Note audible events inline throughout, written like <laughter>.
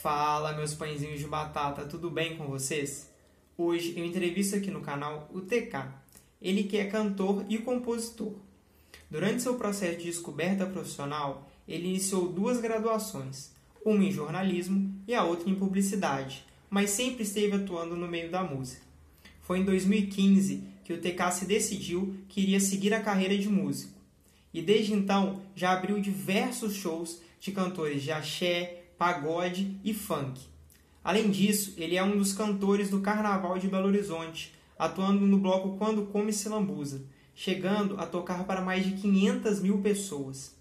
Fala, meus pãezinhos de batata, tudo bem com vocês? Hoje eu entrevisto aqui no canal o TK, ele que é cantor e compositor. Durante seu processo de descoberta profissional, ele iniciou duas graduações, uma em jornalismo e a outra em publicidade, mas sempre esteve atuando no meio da música. Foi em 2015 que o TK se decidiu que iria seguir a carreira de músico. E desde então já abriu diversos shows de cantores de axé, pagode e funk. Além disso, ele é um dos cantores do Carnaval de Belo Horizonte, atuando no bloco Quando Come Se Lambuza, chegando a tocar para mais de 500 mil pessoas.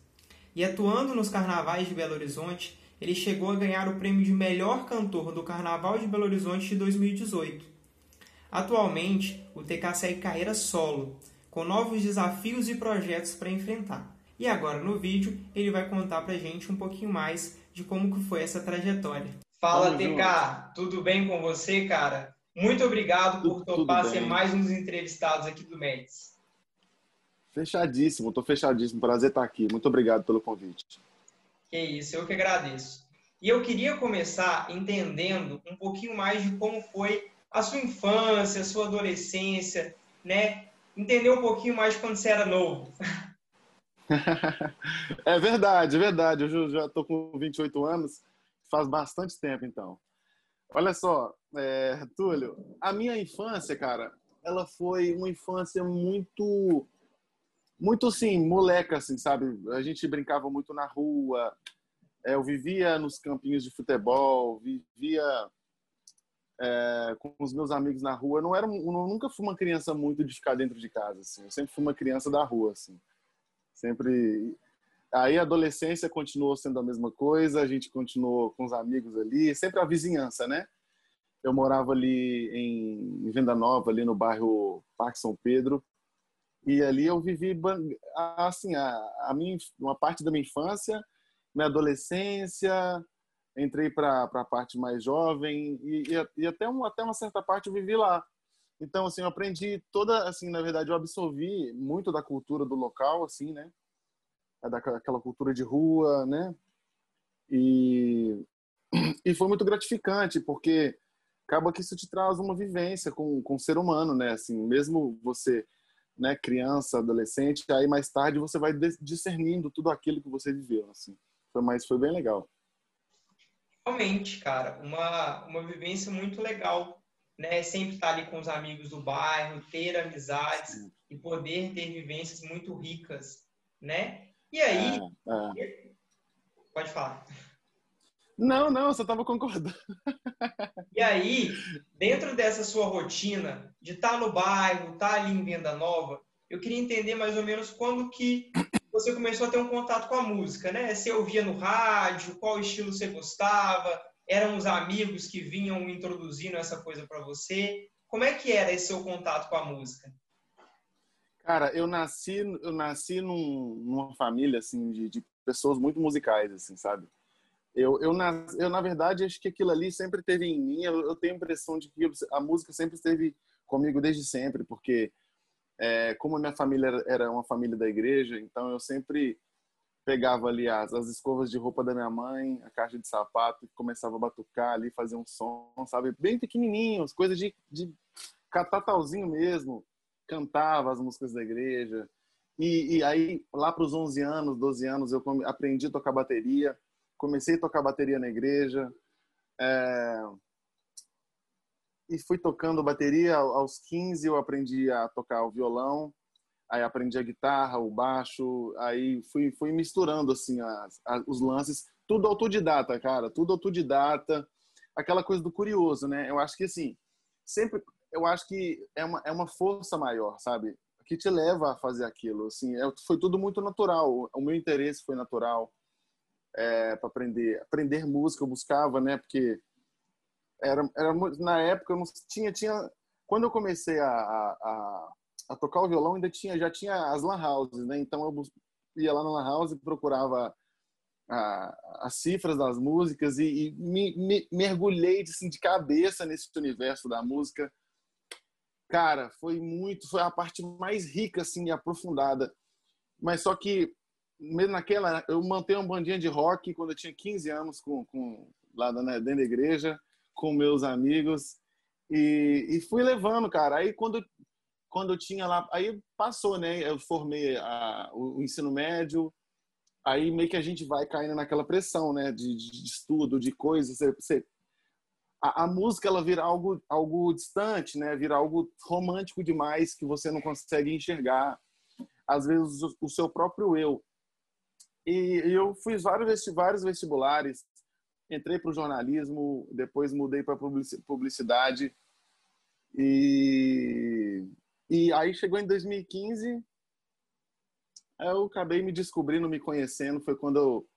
E atuando nos carnavais de Belo Horizonte, ele chegou a ganhar o prêmio de melhor cantor do Carnaval de Belo Horizonte de 2018. Atualmente, o TK segue carreira solo, com novos desafios e projetos para enfrentar. E agora no vídeo ele vai contar pra gente um pouquinho mais de como que foi essa trajetória. Fala, Vamos TK, junto. tudo bem com você, cara? Muito obrigado por topar ser mais um dos entrevistados aqui do Meds. Fechadíssimo, tô fechadíssimo. Prazer estar aqui. Muito obrigado pelo convite. Que isso, eu que agradeço. E eu queria começar entendendo um pouquinho mais de como foi a sua infância, a sua adolescência, né? Entender um pouquinho mais quando você era novo. <laughs> <laughs> é verdade, é verdade. Eu já estou com 28 anos, faz bastante tempo então. Olha só, é, Túlio, a minha infância, cara, ela foi uma infância muito, muito sim, moleca, assim, sabe? A gente brincava muito na rua, é, eu vivia nos campinhos de futebol, vivia é, com os meus amigos na rua. Eu não era, eu nunca fui uma criança muito de ficar dentro de casa, assim. Eu sempre fui uma criança da rua, assim. Sempre. Aí a adolescência continuou sendo a mesma coisa, a gente continuou com os amigos ali, sempre a vizinhança, né? Eu morava ali em Venda Nova, ali no bairro Parque São Pedro, e ali eu vivi assim a, a minha uma parte da minha infância, minha adolescência, entrei para a parte mais jovem e, e, e, até, um, até uma certa parte eu vivi lá. Então, assim, eu aprendi toda, assim, na verdade, eu absorvi muito da cultura do local, assim, né? É daquela cultura de rua, né? E, e foi muito gratificante, porque acaba que isso te traz uma vivência com, com o ser humano, né? Assim, mesmo você, né, criança, adolescente, aí mais tarde você vai discernindo tudo aquilo que você viveu, assim. Foi, mas foi bem legal. Realmente, cara, uma, uma vivência muito legal né? Sempre estar ali com os amigos do bairro, ter amizades Sim. e poder ter vivências muito ricas, né? E aí, é, é. pode falar. Não, não, você estava concordando. <laughs> E aí, dentro dessa sua rotina de estar no bairro, estar ali em Venda Nova, eu queria entender mais ou menos quando que você começou a ter um contato com a música, né? Você ouvia no rádio, qual estilo você gostava, eram os amigos que vinham introduzindo essa coisa para você? Como é que era esse seu contato com a música? Cara, eu nasci, eu nasci num, numa família assim de, de, pessoas muito musicais, assim, sabe? Eu, eu, na, eu, na verdade, acho que aquilo ali sempre teve em mim. Eu, eu tenho a impressão de que a música sempre esteve comigo desde sempre, porque é, como a minha família era uma família da igreja, então eu sempre pegava ali as, as escovas de roupa da minha mãe, a caixa de sapato, e começava a batucar ali, fazer um som, sabe? Bem pequenininhos, coisas de, de catatalzinho mesmo. Cantava as músicas da igreja. E, e aí, lá para os 11 anos, 12 anos, eu aprendi a tocar bateria. Comecei a tocar bateria na igreja. É... E fui tocando bateria. Aos 15, eu aprendi a tocar o violão aí aprendi a guitarra, o baixo, aí fui, fui misturando assim as, as, os lances, tudo autodidata, cara, tudo autodidata, aquela coisa do curioso, né? Eu acho que assim, sempre, eu acho que é uma, é uma força maior, sabe? Que te leva a fazer aquilo, assim, é, foi tudo muito natural, o meu interesse foi natural é, para aprender, aprender música eu buscava, né? Porque era, era na época eu não tinha tinha quando eu comecei a, a, a a tocar o violão ainda tinha já tinha as lan houses, né? Então eu ia lá na lan house e procurava a, as cifras das músicas e, e me, me, mergulhei assim, de cabeça nesse universo da música. Cara, foi muito, foi a parte mais rica assim, aprofundada. Mas só que mesmo naquela, eu mantenho uma bandinha de rock quando eu tinha 15 anos com, com lá dentro da igreja, com meus amigos, e, e fui levando, cara. Aí quando, quando eu tinha lá, aí passou, né? Eu formei a, o, o ensino médio, aí meio que a gente vai caindo naquela pressão, né? De, de, estudo, de coisas. Você, você, a, a, música ela vira algo, algo distante, né? Vira algo romântico demais que você não consegue enxergar. Às vezes o, o seu próprio eu. E, e eu fiz vários, vários vestibulares, entrei para o jornalismo, depois mudei para publicidade. E, e aí chegou em 2015, eu acabei me descobrindo, me conhecendo. Foi quando eu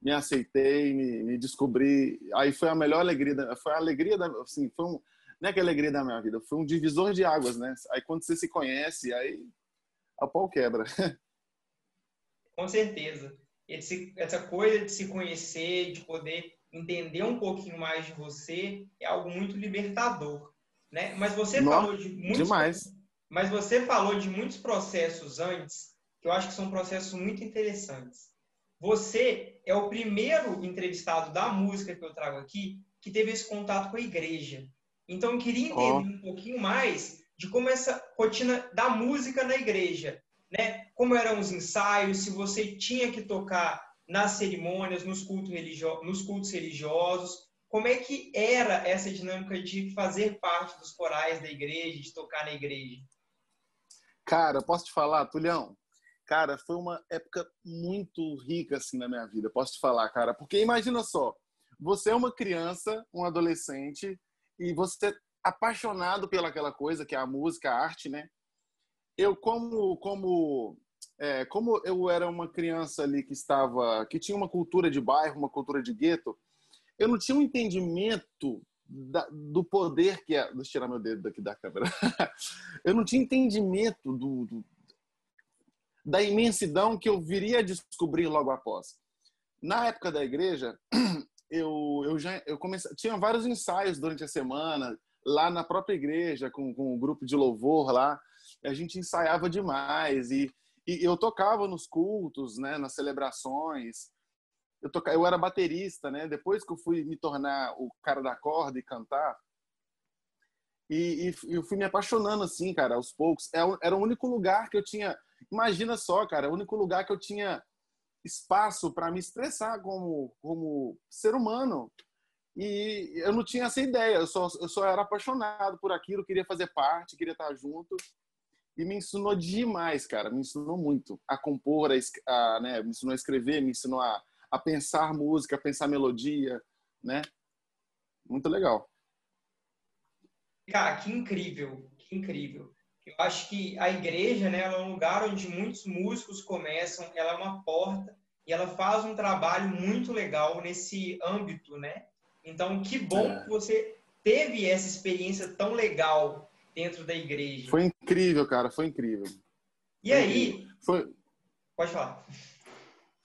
me aceitei, me, me descobri. Aí foi a melhor alegria, da, foi a alegria da, assim, foi um, não é que a alegria da minha vida, foi um divisor de águas, né? Aí quando você se conhece, aí a pau quebra. <laughs> Com certeza. Esse, essa coisa de se conhecer, de poder entender um pouquinho mais de você, é algo muito libertador, né? Mas você Nossa, falou de muitos, demais. Mas você falou de muitos processos antes que eu acho que são processos muito interessantes. Você é o primeiro entrevistado da música que eu trago aqui que teve esse contato com a igreja. Então, eu queria entender oh. um pouquinho mais de como essa rotina da música na igreja, né? Como eram os ensaios, se você tinha que tocar nas cerimônias, nos cultos, religio nos cultos religiosos, como é que era essa dinâmica de fazer parte dos corais da igreja, de tocar na igreja? Cara, posso te falar, Tulhão? Cara, foi uma época muito rica assim na minha vida, posso te falar, cara, porque imagina só, você é uma criança, um adolescente e você é apaixonado pelaquela coisa que é a música, a arte, né? Eu como como é, como eu era uma criança ali que estava que tinha uma cultura de bairro, uma cultura de gueto, eu não tinha um entendimento da, do poder que é. Deixa eu tirar meu dedo daqui da câmera. <laughs> eu não tinha entendimento do, do, da imensidão que eu viria a descobrir logo após. Na época da igreja, <clears throat> eu, eu já eu comecei, tinha vários ensaios durante a semana, lá na própria igreja, com, com um grupo de louvor lá. A gente ensaiava demais e, e eu tocava nos cultos, né, nas celebrações. Eu, toca, eu era baterista, né? Depois que eu fui me tornar o cara da corda e cantar, e, e, eu fui me apaixonando assim, cara, aos poucos. É era o único lugar que eu tinha Imagina só, cara, o único lugar que eu tinha espaço para me expressar como, como ser humano. E eu não tinha essa ideia, eu só, eu só era apaixonado por aquilo, queria fazer parte, queria estar junto. E me ensinou demais, cara, me ensinou muito a compor, a, a né, me ensinou a escrever, me ensinou a, a pensar música, a pensar melodia, né? Muito legal. Cara, que incrível, que incrível. Eu acho que a igreja, né, ela é um lugar onde muitos músicos começam, ela é uma porta e ela faz um trabalho muito legal nesse âmbito, né? Então, que bom é. que você teve essa experiência tão legal dentro da igreja. Foi incrível, cara, foi incrível. E foi aí? Incrível. Foi... Pode falar.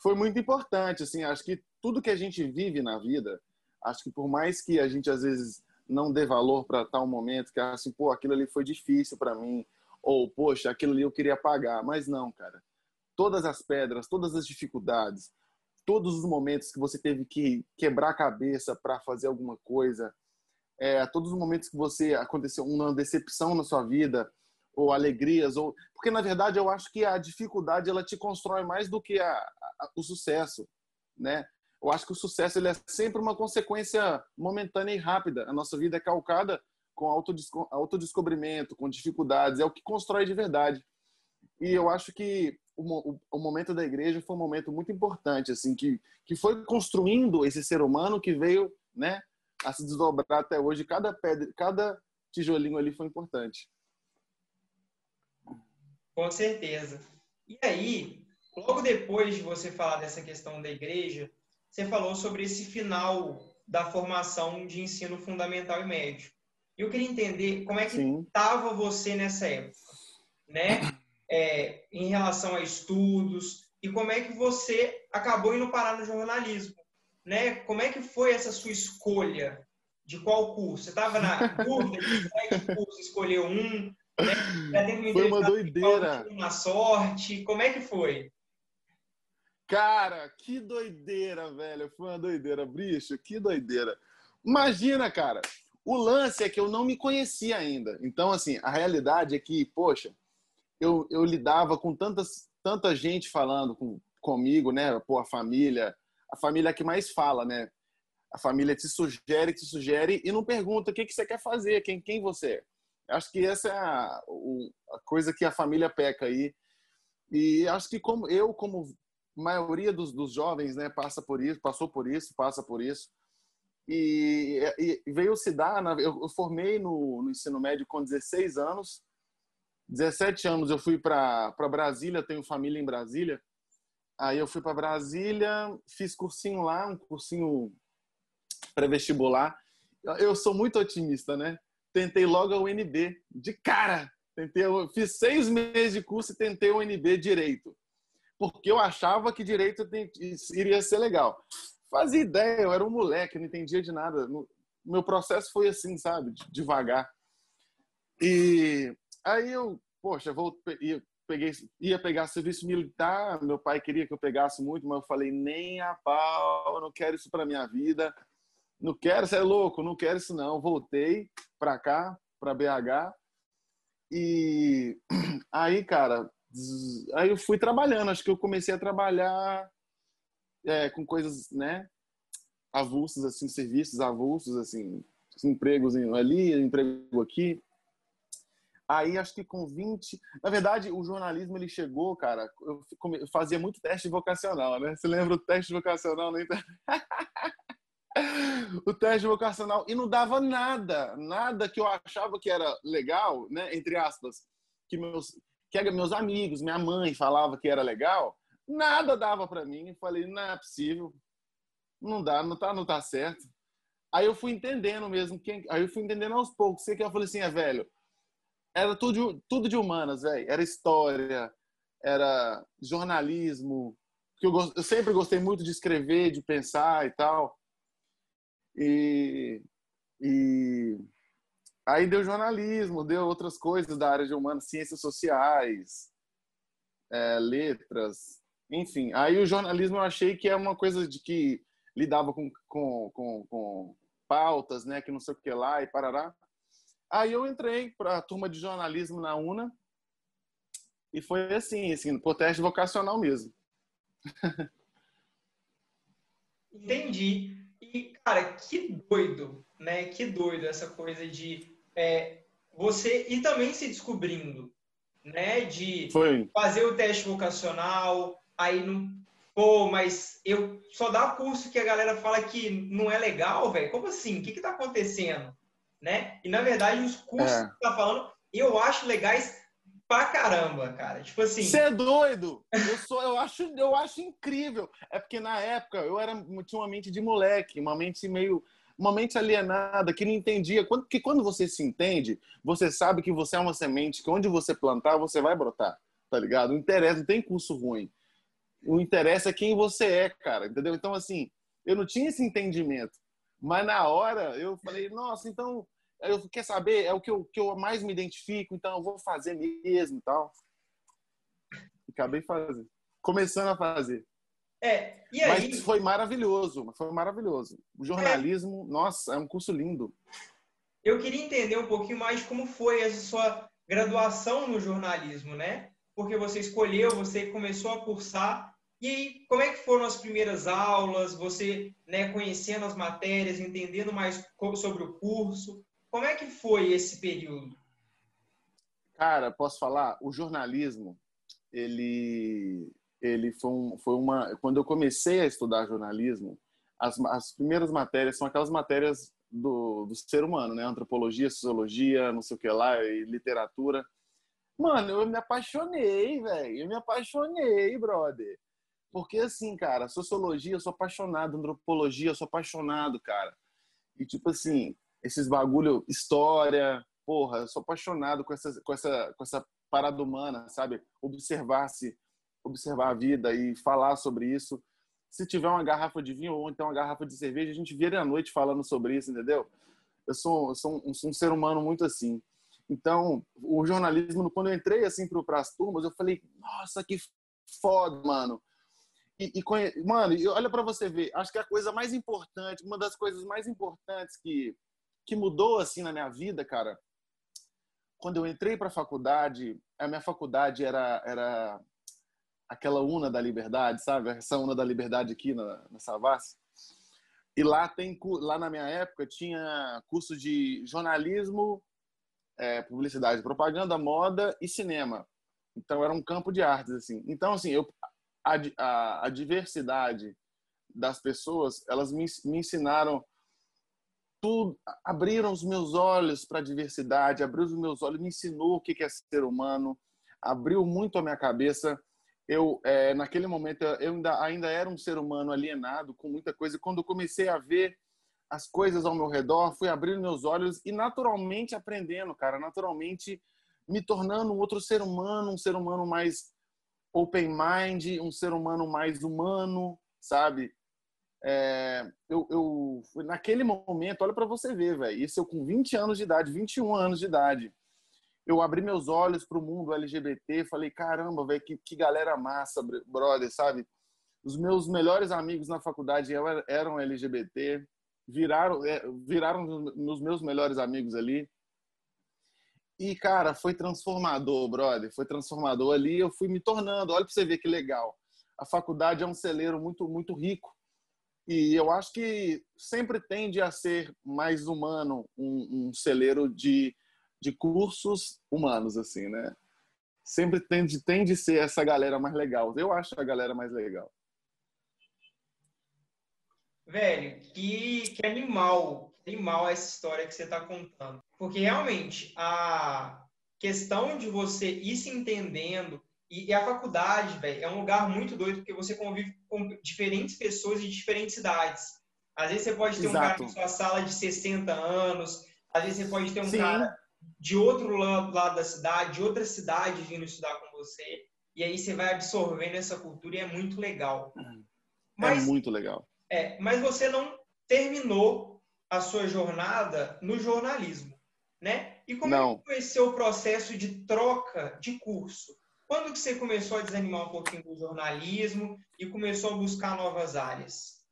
Foi muito importante, assim, acho que tudo que a gente vive na vida, acho que por mais que a gente às vezes não dê valor para tal momento, que assim, pô, aquilo ali foi difícil para mim, ou poxa, aquilo ali eu queria pagar, mas não, cara. Todas as pedras, todas as dificuldades, todos os momentos que você teve que quebrar a cabeça para fazer alguma coisa, é, todos os momentos que você aconteceu uma decepção na sua vida, ou alegrias, ou porque na verdade eu acho que a dificuldade ela te constrói mais do que a, a, o sucesso, né? eu acho que o sucesso ele é sempre uma consequência momentânea e rápida. A nossa vida é calcada com autodescobrimento, com dificuldades, é o que constrói de verdade. E eu acho que o, o, o, momento da igreja foi um momento muito importante, assim, que, que foi construindo esse ser humano que veio, né, a se desdobrar até hoje. Cada pedra, cada tijolinho ali foi importante. Com certeza. E aí, logo depois de você falar dessa questão da igreja, você falou sobre esse final da formação de ensino fundamental e médio. Eu queria entender como é que estava você nessa época, né? É, em relação a estudos e como é que você acabou indo parar no jornalismo, né? Como é que foi essa sua escolha de qual curso? Você estava na <laughs> dúvida de qual curso escolheu um? Né? <laughs> Foi uma doideira. Uma sorte? Como é que foi? Cara, que doideira, velho. Foi uma doideira, bicho, que doideira. Imagina, cara. O lance é que eu não me conhecia ainda. Então, assim, a realidade é que, poxa, eu, eu lidava com tantas, tanta gente falando com, comigo, né? Pô, a família, a família que mais fala, né? A família te sugere, te sugere e não pergunta o que, que você quer fazer, quem, quem você é. Acho que essa é a, a coisa que a família peca aí. E acho que como eu, como maioria dos, dos jovens, né, passa por isso, passou por isso, passa por isso. E, e veio se dar, eu, eu formei no, no, ensino médio com 16 anos. 17 anos eu fui para Brasília, tenho família em Brasília. Aí eu fui para Brasília, fiz cursinho lá, um cursinho pré-vestibular. Eu sou muito otimista, né? Tentei logo a UNB, de cara. Tentei, fiz seis meses de curso e tentei o UNB direito. Porque eu achava que direito iria ser legal. Fazia ideia, eu era um moleque, não entendia de nada. Meu processo foi assim, sabe? Devagar. E aí eu, poxa, vou, ia, peguei, ia pegar serviço militar. Meu pai queria que eu pegasse muito, mas eu falei, nem a pau, eu não quero isso para minha vida não quero, você é louco, não quero isso não. Voltei para cá, para BH. E <clears throat> aí, cara, aí eu fui trabalhando. Acho que eu comecei a trabalhar é, com coisas, né? Avulsos, assim, serviços avulsos, assim, empregos ali, emprego aqui. Aí, acho que com 20... Na verdade, o jornalismo, ele chegou, cara... Eu fazia muito teste vocacional, né? Você lembra o teste vocacional na internet? <laughs> o teste vocacional e não dava nada, nada que eu achava que era legal, né, entre aspas, que meus que meus amigos, minha mãe falava que era legal, nada dava para mim. Eu falei, não é possível. Não dá, não tá, não tá certo. Aí eu fui entendendo mesmo, quem, aí eu fui entendendo aos poucos. Sei que eu falei assim, é velho, era tudo, tudo de humanas, velho. Era história, era jornalismo, que eu, eu sempre gostei muito de escrever, de pensar e tal. E, e aí deu jornalismo, deu outras coisas da área de humanas, ciências sociais, é, letras, enfim. Aí o jornalismo eu achei que é uma coisa de que lidava com, com, com, com pautas, né, que não sei o que lá e parará. Aí eu entrei para a turma de jornalismo na UNA e foi assim, assim, por teste vocacional mesmo. Entendi. E, cara, que doido, né? Que doido essa coisa de é, você ir também se descobrindo, né? De Foi. fazer o teste vocacional, aí não. Pô, mas eu só dá curso que a galera fala que não é legal, velho. Como assim? O que, que tá acontecendo? Né? E na verdade, os cursos é. que tá falando, eu acho legais pra caramba, cara. Tipo assim. Você é doido! Eu, sou, eu, acho, eu acho incrível. É porque na época eu era, tinha uma mente de moleque, uma mente meio. Uma mente alienada, que não entendia. Quando, que quando você se entende, você sabe que você é uma semente, que onde você plantar, você vai brotar. Tá ligado? Não interessa, não tem curso ruim. O interesse é quem você é, cara. Entendeu? Então, assim, eu não tinha esse entendimento. Mas na hora eu falei, nossa, então eu quer saber, é o que eu, que eu mais me identifico, então eu vou fazer mesmo e tal. Acabei fazendo. Começando a fazer. É, e aí... Mas foi maravilhoso, foi maravilhoso. O jornalismo, é. nossa, é um curso lindo. Eu queria entender um pouquinho mais como foi essa sua graduação no jornalismo, né? Porque você escolheu, você começou a cursar. E aí, como é que foram as primeiras aulas? Você, né, conhecendo as matérias, entendendo mais sobre o curso? Como é que foi esse período? Cara, posso falar? O jornalismo, ele, ele foi, um, foi uma. Quando eu comecei a estudar jornalismo, as, as primeiras matérias são aquelas matérias do, do ser humano, né? Antropologia, sociologia, não sei o que lá, e literatura. Mano, eu me apaixonei, velho. Eu me apaixonei, brother. Porque, assim, cara, sociologia, eu sou apaixonado. Antropologia, eu sou apaixonado, cara. E, tipo assim, esses bagulho, história, porra, eu sou apaixonado com essa, com essa, com essa parada humana, sabe? Observar-se, observar a vida e falar sobre isso. Se tiver uma garrafa de vinho ou então uma garrafa de cerveja, a gente vira a noite falando sobre isso, entendeu? Eu sou, eu sou, um, um ser humano muito assim. Então, o jornalismo, quando eu entrei assim para as turmas, eu falei, nossa, que foda, mano. e, e conhe... mano, olha para você ver, acho que a coisa mais importante, uma das coisas mais importantes que que mudou assim na minha vida, cara, quando eu entrei para a faculdade, a minha faculdade era era aquela Una da Liberdade, sabe? Essa Una da Liberdade aqui na, na Savassi. E lá tem lá na minha época tinha curso de jornalismo, é, publicidade, propaganda, moda e cinema. Então era um campo de artes assim. Então assim, eu a, a, a diversidade das pessoas, elas me, me ensinaram tudo, abriram os meus olhos para a diversidade, abriu os meus olhos, me ensinou o que é ser humano, abriu muito a minha cabeça eu é, naquele momento eu ainda, ainda era um ser humano alienado com muita coisa. Quando eu comecei a ver as coisas ao meu redor, fui abrindo meus olhos e naturalmente aprendendo, cara, naturalmente me tornando um outro ser humano, um ser humano mais open mind, um ser humano mais humano, sabe? É, eu, eu naquele momento, olha para você ver, velho, isso eu com 20 anos de idade, 21 anos de idade eu abri meus olhos para o mundo LGBT, falei, caramba, velho, que, que galera massa, brother, sabe? Os meus melhores amigos na faculdade eram LGBT, viraram, é, viraram os meus melhores amigos ali. E, cara, foi transformador, brother, foi transformador ali. Eu fui me tornando, olha para você ver que legal. A faculdade é um celeiro muito, muito rico. E eu acho que sempre tende a ser mais humano um, um celeiro de de cursos humanos, assim, né? Sempre tende, tende a ser essa galera mais legal. Eu acho a galera mais legal. Velho, que, que animal, animal essa história que você está contando. Porque realmente a questão de você ir se entendendo e, e a faculdade, velho, é um lugar muito doido porque você convive com diferentes pessoas de diferentes idades. Às vezes você pode ter Exato. um cara na sua sala de 60 anos, às vezes você pode ter um Sim. cara de outro lado, lado da cidade, de outra cidade vindo estudar com você. E aí você vai absorvendo essa cultura e é muito legal. É mas, é muito legal. É, mas você não terminou a sua jornada no jornalismo, né? E como não. É foi seu processo de troca de curso? Quando que você começou a desanimar um pouquinho do jornalismo e começou a buscar novas áreas?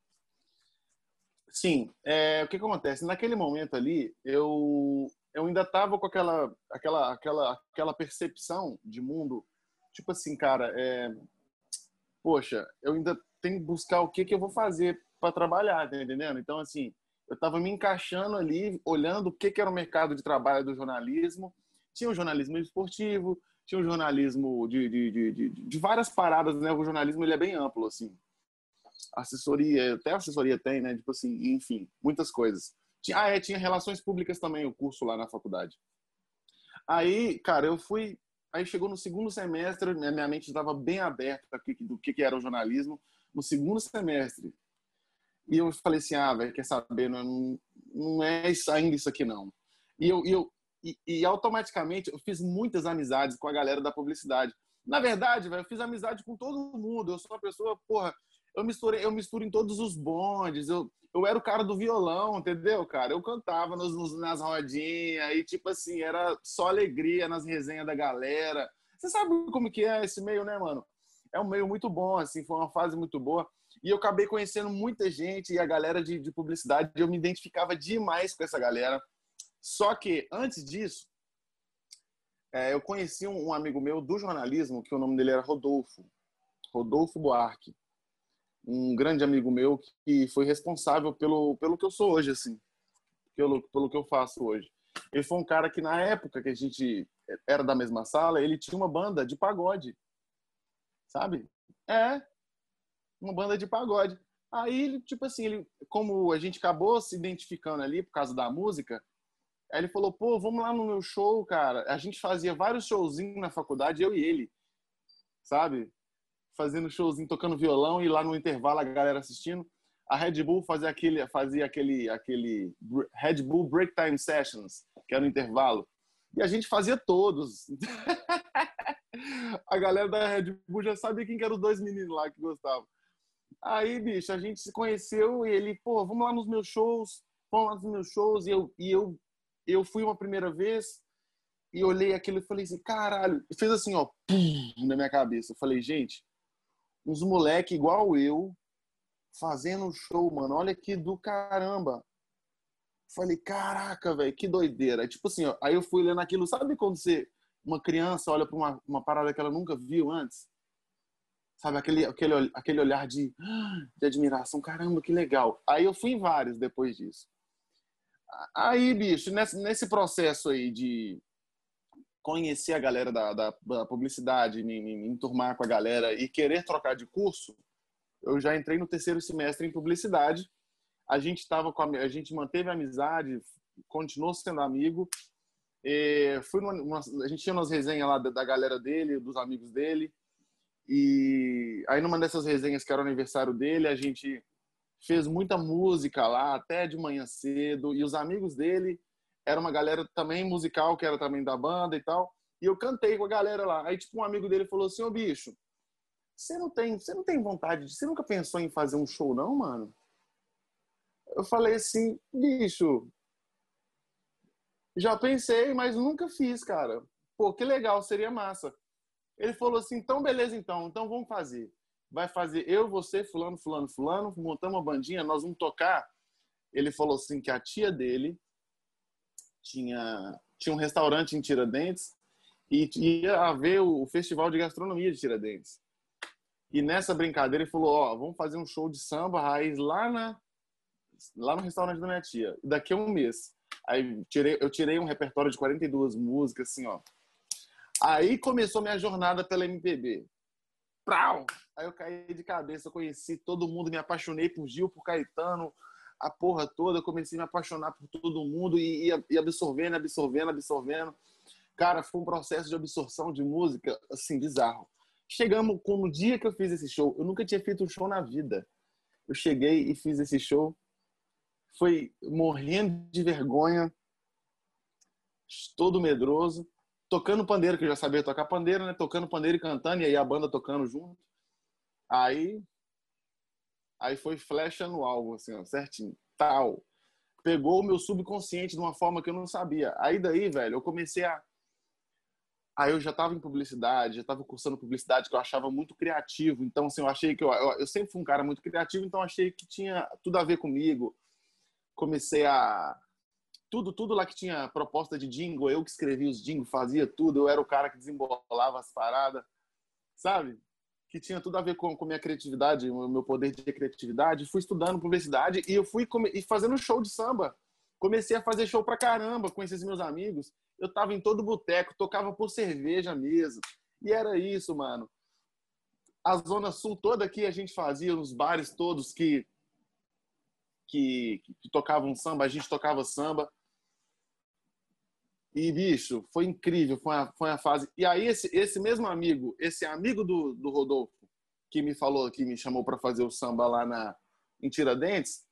Sim, é, o que, que acontece? Naquele momento ali, eu eu ainda tava com aquela, aquela, aquela, aquela percepção de mundo, tipo assim, cara, é, poxa, eu ainda tenho que buscar o que que eu vou fazer para trabalhar, tá entendendo? Então, assim, eu tava me encaixando ali, olhando o que que era o mercado de trabalho do jornalismo. Tinha o jornalismo esportivo, tinha o jornalismo de, de, de, de, várias paradas, né? O jornalismo ele é bem amplo, assim. Assessoria, até assessoria tem, né? Tipo assim, enfim, muitas coisas. Ah, é, tinha relações públicas também, o curso lá na faculdade. Aí, cara, eu fui. Aí chegou no segundo semestre, minha mente estava bem aberta do que, que era o jornalismo. No segundo semestre. E eu falei assim: ah, velho, quer saber? Não, não é isso, ainda isso aqui, não. E eu, eu e, e, automaticamente eu fiz muitas amizades com a galera da publicidade. Na verdade, velho, eu fiz amizade com todo mundo. Eu sou uma pessoa, porra, eu misturei, eu misturo em todos os bondes. Eu, eu era o cara do violão, entendeu, cara? Eu cantava nos, nos, nas rodinhas e, tipo assim, era só alegria nas resenhas da galera. Você sabe como que é esse meio, né, mano? É um meio muito bom, assim, foi uma fase muito boa. E eu acabei conhecendo muita gente e a galera de, de publicidade, eu me identificava demais com essa galera. Só que, antes disso, é, eu conheci um, amigo meu do jornalismo, que o nome dele era Rodolfo. Rodolfo Buarque um grande amigo meu que foi responsável pelo, pelo que eu sou hoje, assim, pelo, pelo que eu faço hoje. Ele foi um cara que, na época que a gente era da mesma sala, ele tinha uma banda de pagode, sabe? É, uma banda de pagode. Aí, tipo assim, ele, como a gente acabou se identificando ali por causa da música, aí ele falou, pô, vamos lá no meu show, cara. A gente fazia vários showzinhos na faculdade, eu e ele, sabe? fazendo showzinho, tocando violão e lá no intervalo a galera assistindo. A Red Bull fazia aquele, fazia aquele, aquele Red Bull Break Time Sessions, que era no intervalo. E a gente fazia todos. <laughs> a galera da Red Bull já sabia quem que eram os dois meninos lá que gostavam. Aí, bicho, a gente se conheceu e ele, pô, vamos lá nos meus shows, vamos lá nos meus shows. E eu, e eu, eu fui uma primeira vez e olhei aquilo e falei assim, caralho. Fez assim, ó, pum, na minha cabeça. Eu falei, gente, uns moleque igual eu fazendo show, mano. Olha que do caramba. Falei, caraca, velho, que doideira. Tipo assim, ó, aí eu fui lendo aquilo. Sabe quando você, uma criança olha para uma, uma parada que ela nunca viu antes? Sabe, aquele, aquele, aquele olhar de, de admiração. Caramba, que legal. Aí eu fui em vários depois disso. Aí, bicho, nesse, nesse processo aí de conhecer a galera da, da, da publicidade, me, me, me enturmar com a galera e querer trocar de curso, eu já entrei no terceiro semestre em publicidade. A gente estava a, a gente manteve a amizade, continuou sendo amigo. E fui numa, uma, a gente tinha umas resenhas lá da, da, galera dele, dos amigos dele. E aí numa dessas resenhas que era o aniversário dele, a gente fez muita música lá até de manhã cedo e os amigos dele era uma galera também musical que era também da banda e tal. E eu cantei com a galera lá. Aí tipo um amigo dele falou assim: "Ô bicho, você não tem, você não tem vontade de, você nunca pensou em fazer um show não, mano?" Eu falei assim: "Bicho, já pensei, mas nunca fiz, cara. Pô, que legal, seria massa." Ele falou assim: "Então beleza então, então vamos fazer." Vai fazer eu, você, fulano, fulano, fulano, montamos uma bandinha, nós vamos tocar. Ele falou assim que a tia dele tinha, tinha um restaurante em Tiradentes e ia haver o festival de gastronomia de Tiradentes. E nessa brincadeira ele falou, ó, vamos fazer um show de samba raiz lá na lá no restaurante da minha tia, daqui a um mês. Aí tirei, eu tirei um repertório de 42 músicas, assim, ó. Aí começou minha jornada pela MPB. Prau! Aí eu caí de cabeça, conheci todo mundo, me apaixonei por Gil, por Caetano, a porra toda, comecei a me apaixonar por todo mundo e, e, absorvendo, absorvendo, absorvendo. Cara, foi um processo de absorção de música, assim, bizarro. Chegamos com o dia que eu fiz esse show, eu nunca tinha feito um show na vida. Eu cheguei e fiz esse show, foi morrendo de vergonha, todo medroso, tocando pandeiro, que eu já sabia tocar pandeiro, né? Tocando pandeiro e cantando, e aí a banda tocando junto. Aí, aí foi flecha no alvo, assim, ó, certinho. Tal. Pegou o meu subconsciente de uma forma que eu não sabia. Aí daí, velho, eu comecei a. Aí eu já estava em publicidade, já estava cursando publicidade, que eu achava muito criativo. Então, assim, eu achei que eu, eu, eu sempre fui um cara muito criativo, então achei que tinha tudo a ver comigo. Comecei a, tudo, tudo lá que tinha proposta de jingle, eu que escrevia os jingles, fazia tudo, eu era o cara que desembolava as paradas, sabe? que tinha tudo a ver com, com minha criatividade, o meu poder de criatividade. Fui estudando publicidade e eu fui e fazendo show de samba. Comecei a fazer show pra caramba com esses meus amigos. Eu tava em todo boteco, tocava por cerveja mesmo. E era isso, mano. A Zona Sul toda aqui a gente fazia, nos bares todos que, que, que tocavam samba, a gente tocava samba. E, bicho, foi incrível, foi uma, foi uma fase. E aí, esse, esse mesmo amigo, esse amigo do, do Rodolfo, que me falou, que me chamou para fazer o samba lá na, em Tiradentes,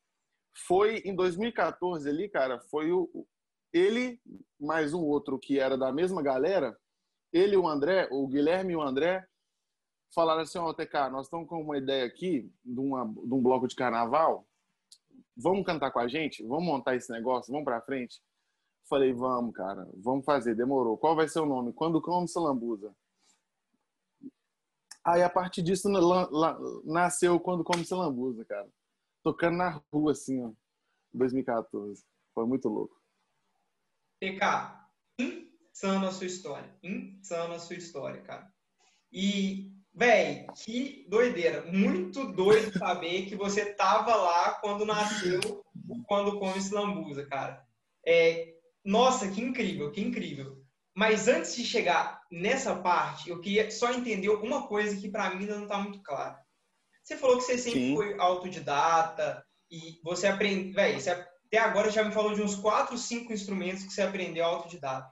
foi em 2014 ali, cara, foi o, ele mais um outro que era da mesma galera, ele e o André, o Guilherme e o André, falaram assim, ó, oh, TK, nós estamos com uma ideia aqui de, uma, de um bloco de carnaval, vamos cantar com a gente? Vamos montar esse negócio? Vamos para frente? Falei, vamos, cara, vamos fazer, demorou. Qual vai ser o nome? Quando come se lambuza. Aí, a partir disso, nasceu Quando Come Se Lambuza, cara. Tocando na rua, assim, ó. 2014. Foi muito louco. PK, insano a sua história. Insano a sua história, cara. E, véi, que doideira. Muito doido saber que você tava lá quando nasceu Quando Come Se Lambuza, cara. É, nossa, que incrível, que incrível. Mas antes de chegar nessa parte, eu queria só entender uma coisa que para mim ainda não está muito clara. Você falou que você sempre Sim. foi autodidata e você aprende, velho, até agora já me falou de uns quatro, cinco instrumentos que você aprendeu autodidata.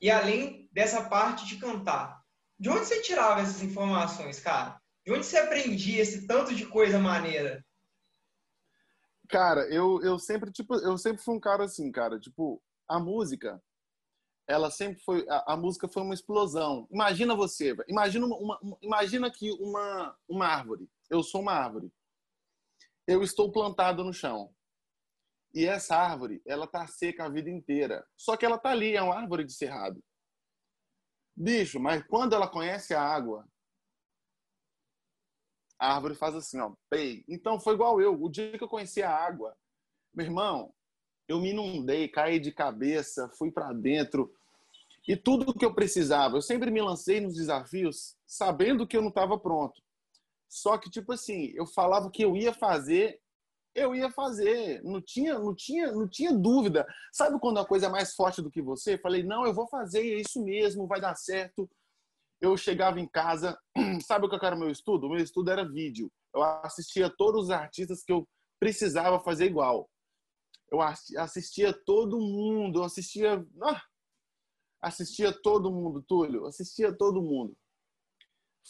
E além dessa parte de cantar, de onde você tirava essas informações, cara? De onde você aprendia esse tanto de coisa maneira? Cara, eu, eu sempre tipo, eu sempre fui um cara assim, cara, tipo, a música, ela sempre foi a, a, música foi uma explosão. Imagina você, imagina uma, uma, imagina que uma uma árvore. Eu sou uma árvore. Eu estou plantado no chão. E essa árvore, ela tá seca a vida inteira. Só que ela tá ali, é uma árvore de cerrado. Bicho, mas quando ela conhece a água, a árvore faz assim, ó, pei. Então foi igual eu. O dia que eu conheci a água, meu irmão, eu me inundei, caí de cabeça, fui para dentro. E tudo o que eu precisava, eu sempre me lancei nos desafios sabendo que eu não estava pronto. Só que tipo assim, eu falava que eu ia fazer, eu ia fazer, não tinha, não tinha, não tinha dúvida. Sabe quando a coisa é mais forte do que você? Falei, não, eu vou fazer, é isso mesmo, vai dar certo eu chegava em casa, <clears throat> sabe o que era o meu estudo? O meu estudo era vídeo. Eu assistia todos os artistas que eu precisava fazer igual. Eu assistia todo mundo, eu assistia, ah, assistia todo mundo, Túlio, assistia todo mundo.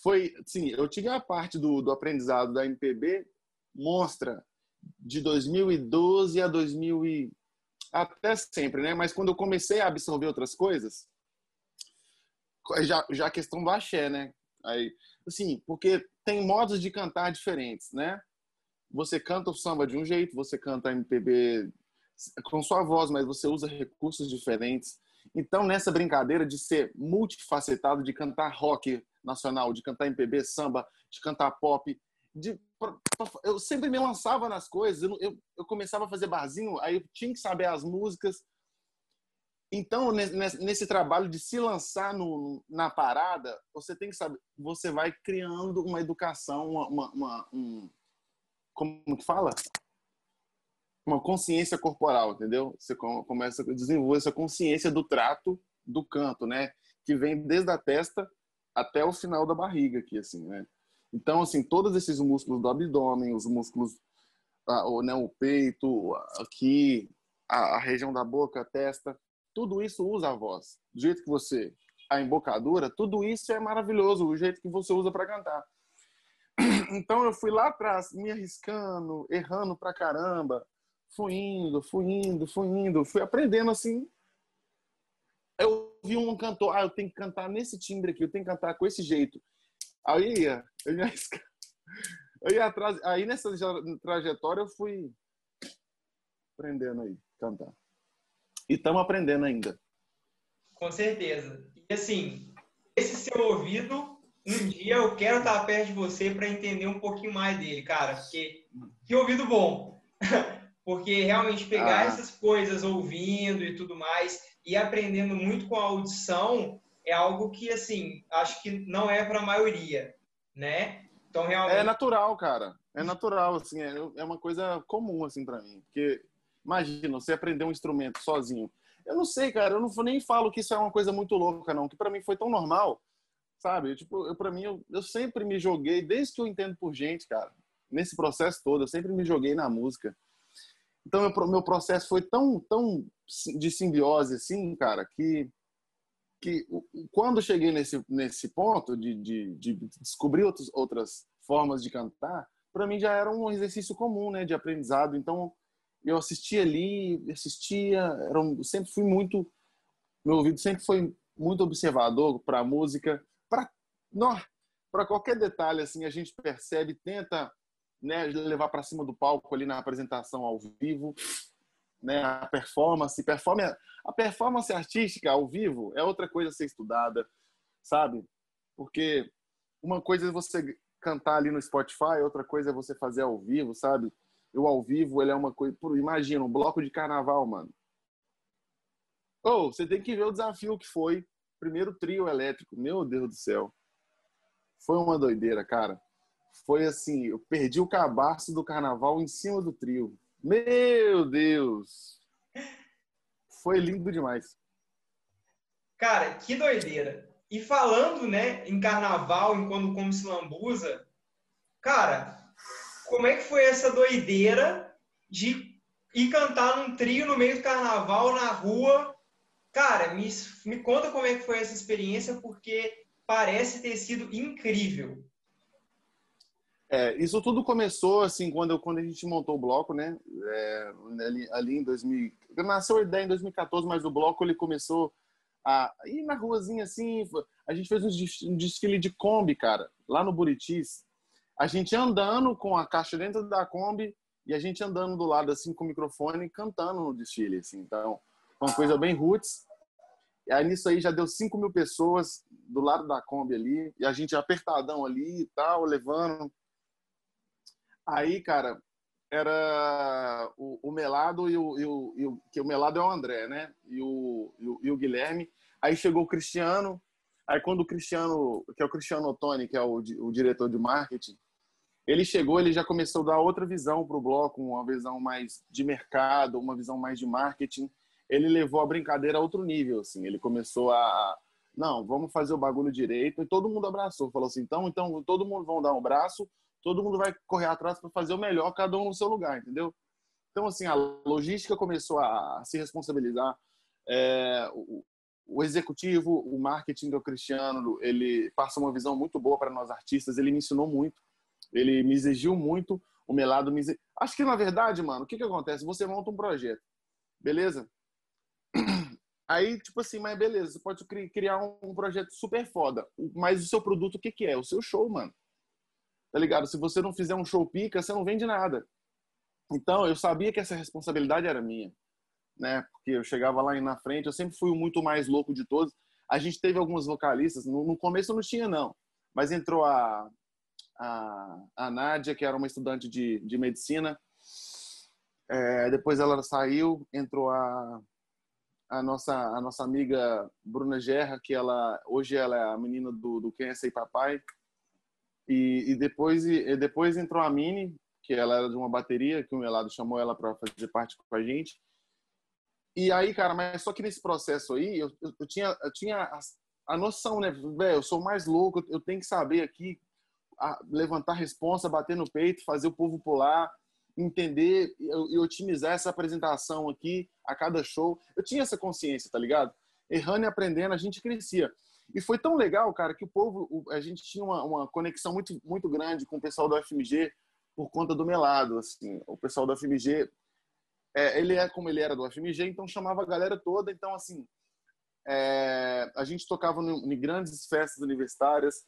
Foi, sim, eu tive a parte do, do aprendizado da MPB mostra de 2012 a 2000 e até sempre, né? Mas quando eu comecei a absorver outras coisas, já, já a questão do axé, né? Aí, assim, porque tem modos de cantar diferentes, né? Você canta o samba de um jeito, você canta MPB com sua voz, mas você usa recursos diferentes. Então, nessa brincadeira de ser multifacetado, de cantar rock nacional, de cantar MPB, samba, de cantar pop, de, eu sempre me lançava nas coisas. Eu, eu, eu começava a fazer barzinho, aí eu tinha que saber as músicas, então, nesse trabalho de se lançar no, na parada, você tem que saber, você vai criando uma educação, uma, uma, uma um, como que fala? Uma consciência corporal, entendeu? Você começa a desenvolver essa consciência do trato do canto, né? Que vem desde a testa até o final da barriga aqui, assim, né? Então, assim, todos esses músculos do abdômen, os músculos, ah, o, né, o peito, aqui, a, a região da boca, a testa, tudo isso usa a voz. Do jeito que você, a embocadura, tudo isso é maravilhoso, o jeito que você usa para cantar. Então eu fui lá atrás, me arriscando, errando pra caramba, fui indo, fui indo, fui indo, fui aprendendo assim. Eu vi um cantor, ah, eu tenho que cantar nesse timbre aqui, eu tenho que cantar com esse jeito. Aí eu ia, eu ia atrás, aí nessa trajetória eu fui aprendendo aí, cantar. E estamos aprendendo ainda. Com certeza. E assim, esse seu ouvido, um dia eu quero estar perto de você para entender um pouquinho mais dele, cara. Porque que ouvido bom. Porque realmente pegar ah. essas coisas ouvindo e tudo mais e aprendendo muito com a audição é algo que assim acho que não é para a maioria, né? Então realmente é natural, cara. É natural, assim, é, é uma coisa comum assim para mim, porque Imagina, você aprender um instrumento sozinho. Eu não sei, cara, eu não nem falo que isso é uma coisa muito louca, não, que para mim foi tão normal, sabe? Tipo, eu, para mim, eu, eu sempre me joguei, desde que eu entendo por gente, cara, nesse processo todo, eu sempre me joguei na música. Então, meu, meu processo foi tão, tão de simbiose, assim, cara, que, que quando cheguei nesse, nesse ponto de, de, de descobrir outros, outras formas de cantar, para mim já era um exercício comum, né, de aprendizado. Então, eu assistia ali, assistia, era um, sempre fui muito, meu ouvido sempre foi muito observador para a música, para para qualquer detalhe assim a gente percebe, tenta né, levar para cima do palco ali na apresentação ao vivo, né, a performance, performance, a performance artística ao vivo é outra coisa a ser estudada, sabe? Porque uma coisa é você cantar ali no Spotify, outra coisa é você fazer ao vivo, sabe? o ao vivo ele é uma coisa. Imagina, um bloco de carnaval, mano. Ou oh, você tem que ver o desafio que foi. Primeiro trio elétrico. Meu Deus do céu. Foi uma doideira, cara. Foi assim, eu perdi o cabaço do carnaval em cima do trio. Meu Deus! Foi lindo demais. Cara, que doideira. E falando, né, em carnaval, em quando como se lambuza, cara, como é que foi essa doideira de ir cantar num trio no meio do carnaval, na rua? Cara, me, me conta como é que foi essa experiência, porque parece ter sido incrível. É, isso tudo começou assim quando, quando a gente montou o bloco, né? É, ali, ali, em 2000, nasceu a ideia em 2014, mas o bloco ele começou a ir na ruazinha assim. A gente fez um desfile de Kombi, cara, lá no Buritis a gente andando com a caixa dentro da Kombi e a gente andando do lado assim com o microfone cantando no desfile, assim. Então, uma coisa bem roots. E aí nisso aí já deu 5 mil pessoas do lado da Kombi ali e a gente apertadão ali e tal, levando Aí, cara, era o, o Melado e o, e o, e o, que o Melado é o André, né? E o, e o, e o Guilherme. Aí chegou o Cristiano. Aí quando o Cristiano, que é o Cristiano Ottoni, que é o, o diretor de marketing, ele chegou, ele já começou a dar outra visão para o bloco, uma visão mais de mercado, uma visão mais de marketing. Ele levou a brincadeira a outro nível, assim. Ele começou a, não, vamos fazer o bagulho direito. E todo mundo abraçou, falou assim, então, então todo mundo vão dar um braço, todo mundo vai correr atrás para fazer o melhor, cada um no seu lugar, entendeu? Então, assim, a logística começou a se responsabilizar. É, o, o, executivo, o marketing do Cristiano, ele passa uma visão muito boa para nós artistas. Ele me ensinou muito, ele me exigiu muito. O Melado me exigiu. Acho que, na verdade, mano, o que, que acontece? Você monta um projeto, beleza? <clears throat> Aí, tipo assim, mas beleza, você pode criar um projeto super foda. Mas o seu produto, o que, que é? O seu show, mano tá ligado? Se você não fizer um show pica, você não vende nada. Então, eu sabia que essa responsabilidade era minha, né? Porque eu chegava lá na frente, eu sempre fui o muito mais louco de todos. A gente teve algumas vocalistas, no, no começo não tinha, não. Mas entrou a, a, a Nádia, que era uma estudante de, de medicina. É, depois ela saiu, entrou a, a nossa a nossa amiga Bruna Gerra, que ela hoje ela é a menina do, do Quem é Sei Papai. E, e depois, e depois entrou a Mini, que ela era de uma bateria, que o Melado chamou ela para fazer parte com a gente. E aí, cara, mas só que nesse processo aí, eu, eu, eu tinha, eu tinha a, a noção, né? Velho, eu sou mais louco, eu tenho que saber aqui a, levantar responsa, bater no peito, fazer o povo pular, entender e, otimizar essa apresentação aqui a cada show. Eu tinha essa consciência, tá ligado? Errando e aprendendo, a gente crescia. E foi tão legal, cara, que o povo, a gente tinha uma, uma conexão muito, muito grande com o pessoal do FMG por conta do melado, assim. O pessoal do FMG, é, ele é como ele era do FMG, então chamava a galera toda. Então, assim, é, a gente tocava em grandes festas universitárias,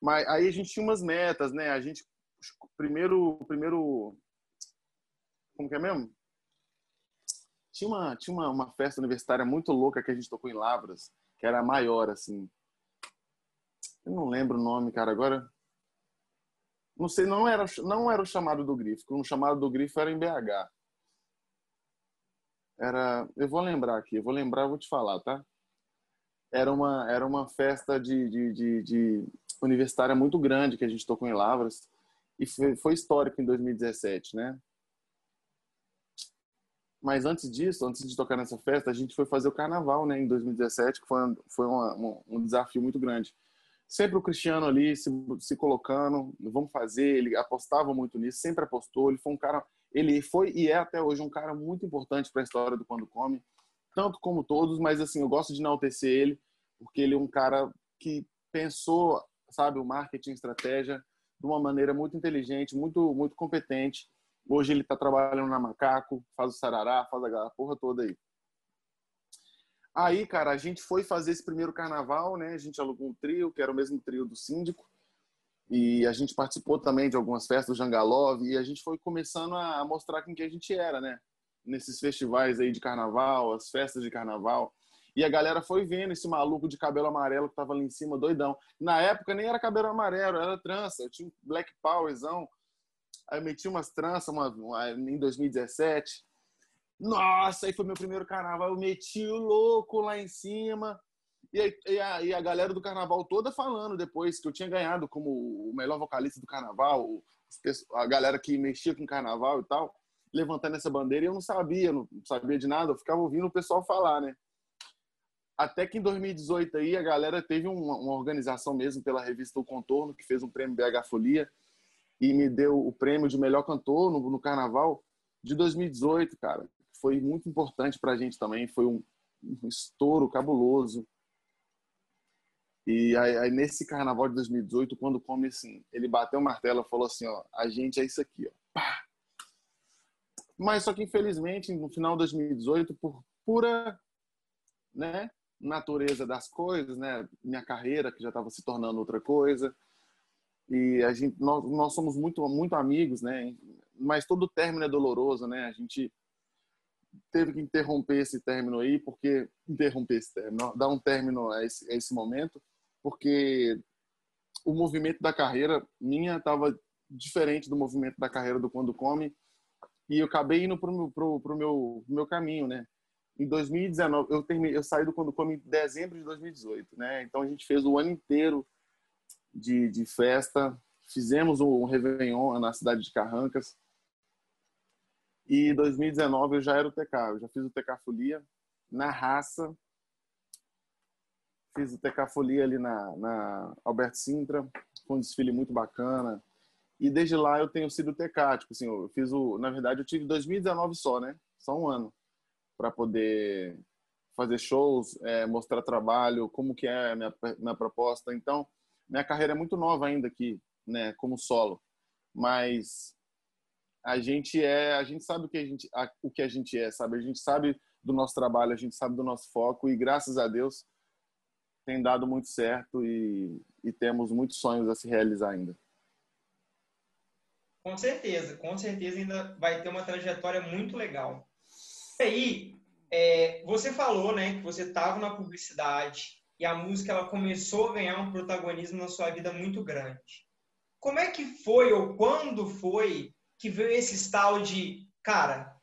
mas aí a gente tinha umas metas, né? A gente, primeiro, primeiro, como que é mesmo? Tinha uma, tinha uma, uma festa universitária muito louca que a gente tocou em Lavras, que era maior, assim. Eu não lembro o nome, cara, agora. Não sei, não era, não era o chamado do Grifo. O chamado do Grifo era em BH. Era, eu vou lembrar aqui, eu vou lembrar, eu vou te falar, tá? Era uma, era uma festa de, de, de, de universitária muito grande que a gente tocou em Lavras e foi, foi histórico em 2017, né? Mas antes disso, antes de tocar nessa festa, a gente foi fazer o carnaval, né, em 2017, que foi, foi uma, um, desafio muito grande. Sempre o Cristiano ali se, se colocando, vamos fazer, ele apostava muito nisso, sempre apostou, ele foi um cara, ele foi e é até hoje um cara muito importante para a história do Quando Come, tanto como todos, mas assim, eu gosto de enaltecer ele, porque ele é um cara que pensou, sabe, o marketing, estratégia de uma maneira muito inteligente, muito muito competente Hoje ele está trabalhando na Macaco, faz o Sarará, faz a porra toda aí. Aí, cara, a gente foi fazer esse primeiro carnaval, né? A gente alugou um trio, que era o mesmo trio do síndico. E a gente participou também de algumas festas do Jangalov. E a gente foi começando a mostrar quem que a gente era, né? Nesses festivais aí de carnaval, as festas de carnaval. E a galera foi vendo esse maluco de cabelo amarelo que tava ali em cima, doidão. Na época nem era cabelo amarelo, era trança. Eu tinha um black powerzão. Aí eu meti umas tranças uma, uma, em 2017. Nossa, aí foi meu primeiro carnaval. Eu meti o louco lá em cima. E, aí, e, a, e, a, galera do carnaval toda falando depois que eu tinha ganhado como o melhor vocalista do carnaval, a galera que mexia com carnaval e tal, levantando essa bandeira. E eu não sabia, não sabia de nada, eu ficava ouvindo o pessoal falar, né? Até que em 2018 aí a galera teve uma, uma organização mesmo pela revista O Contorno, que fez um prêmio BH Folia e me deu o prêmio de melhor cantor no, no Carnaval de 2018, cara. Foi muito importante para a gente também, foi um, um estouro cabuloso. E aí, aí, nesse Carnaval de 2018, quando come assim, ele bateu o martelo e falou assim, ó, a gente é isso aqui, ó. Pá! Mas só que infelizmente no final de 2018, por pura, né, natureza das coisas, né, minha carreira que já estava se tornando outra coisa, e a gente nós, nós somos muito muito amigos né mas todo término é doloroso né a gente teve que interromper esse término aí porque <laughs> interromper esse término dar um término a esse, a esse momento porque o movimento da carreira minha estava diferente do movimento da carreira do Quando Come e eu acabei indo pro meu, pro, pro meu, pro meu caminho, né? Em 2019, eu terminei, eu saí do Quando Come em dezembro de 2018, né? Então a gente fez o ano inteiro de, de festa, fizemos um Réveillon na cidade de Carrancas. E em 2019 eu já era o TK, eu já fiz o TK Folia na raça. Fiz o TK Folia ali na, na Alberto Sintra, foi um desfile muito bacana. E desde lá eu tenho sido TK, tipo assim, eu fiz o, na verdade eu tive 2019 só, né? Só um ano para poder fazer shows, é, mostrar trabalho, como que é a minha, minha proposta. Então, minha carreira é muito nova ainda aqui, né, como solo. Mas a gente é, a gente sabe o que a gente, a, o que a gente é, sabe? A gente sabe do nosso trabalho, a gente sabe do nosso foco e graças a Deus tem dado muito certo e, e temos muitos sonhos a se realizar ainda. Com certeza, com certeza ainda vai ter uma trajetória muito legal. E aí, é, você falou, né, que você estava na publicidade e a música ela começou a ganhar um protagonismo na sua vida muito grande. Como é que foi ou quando foi que veio esse estalo de, cara,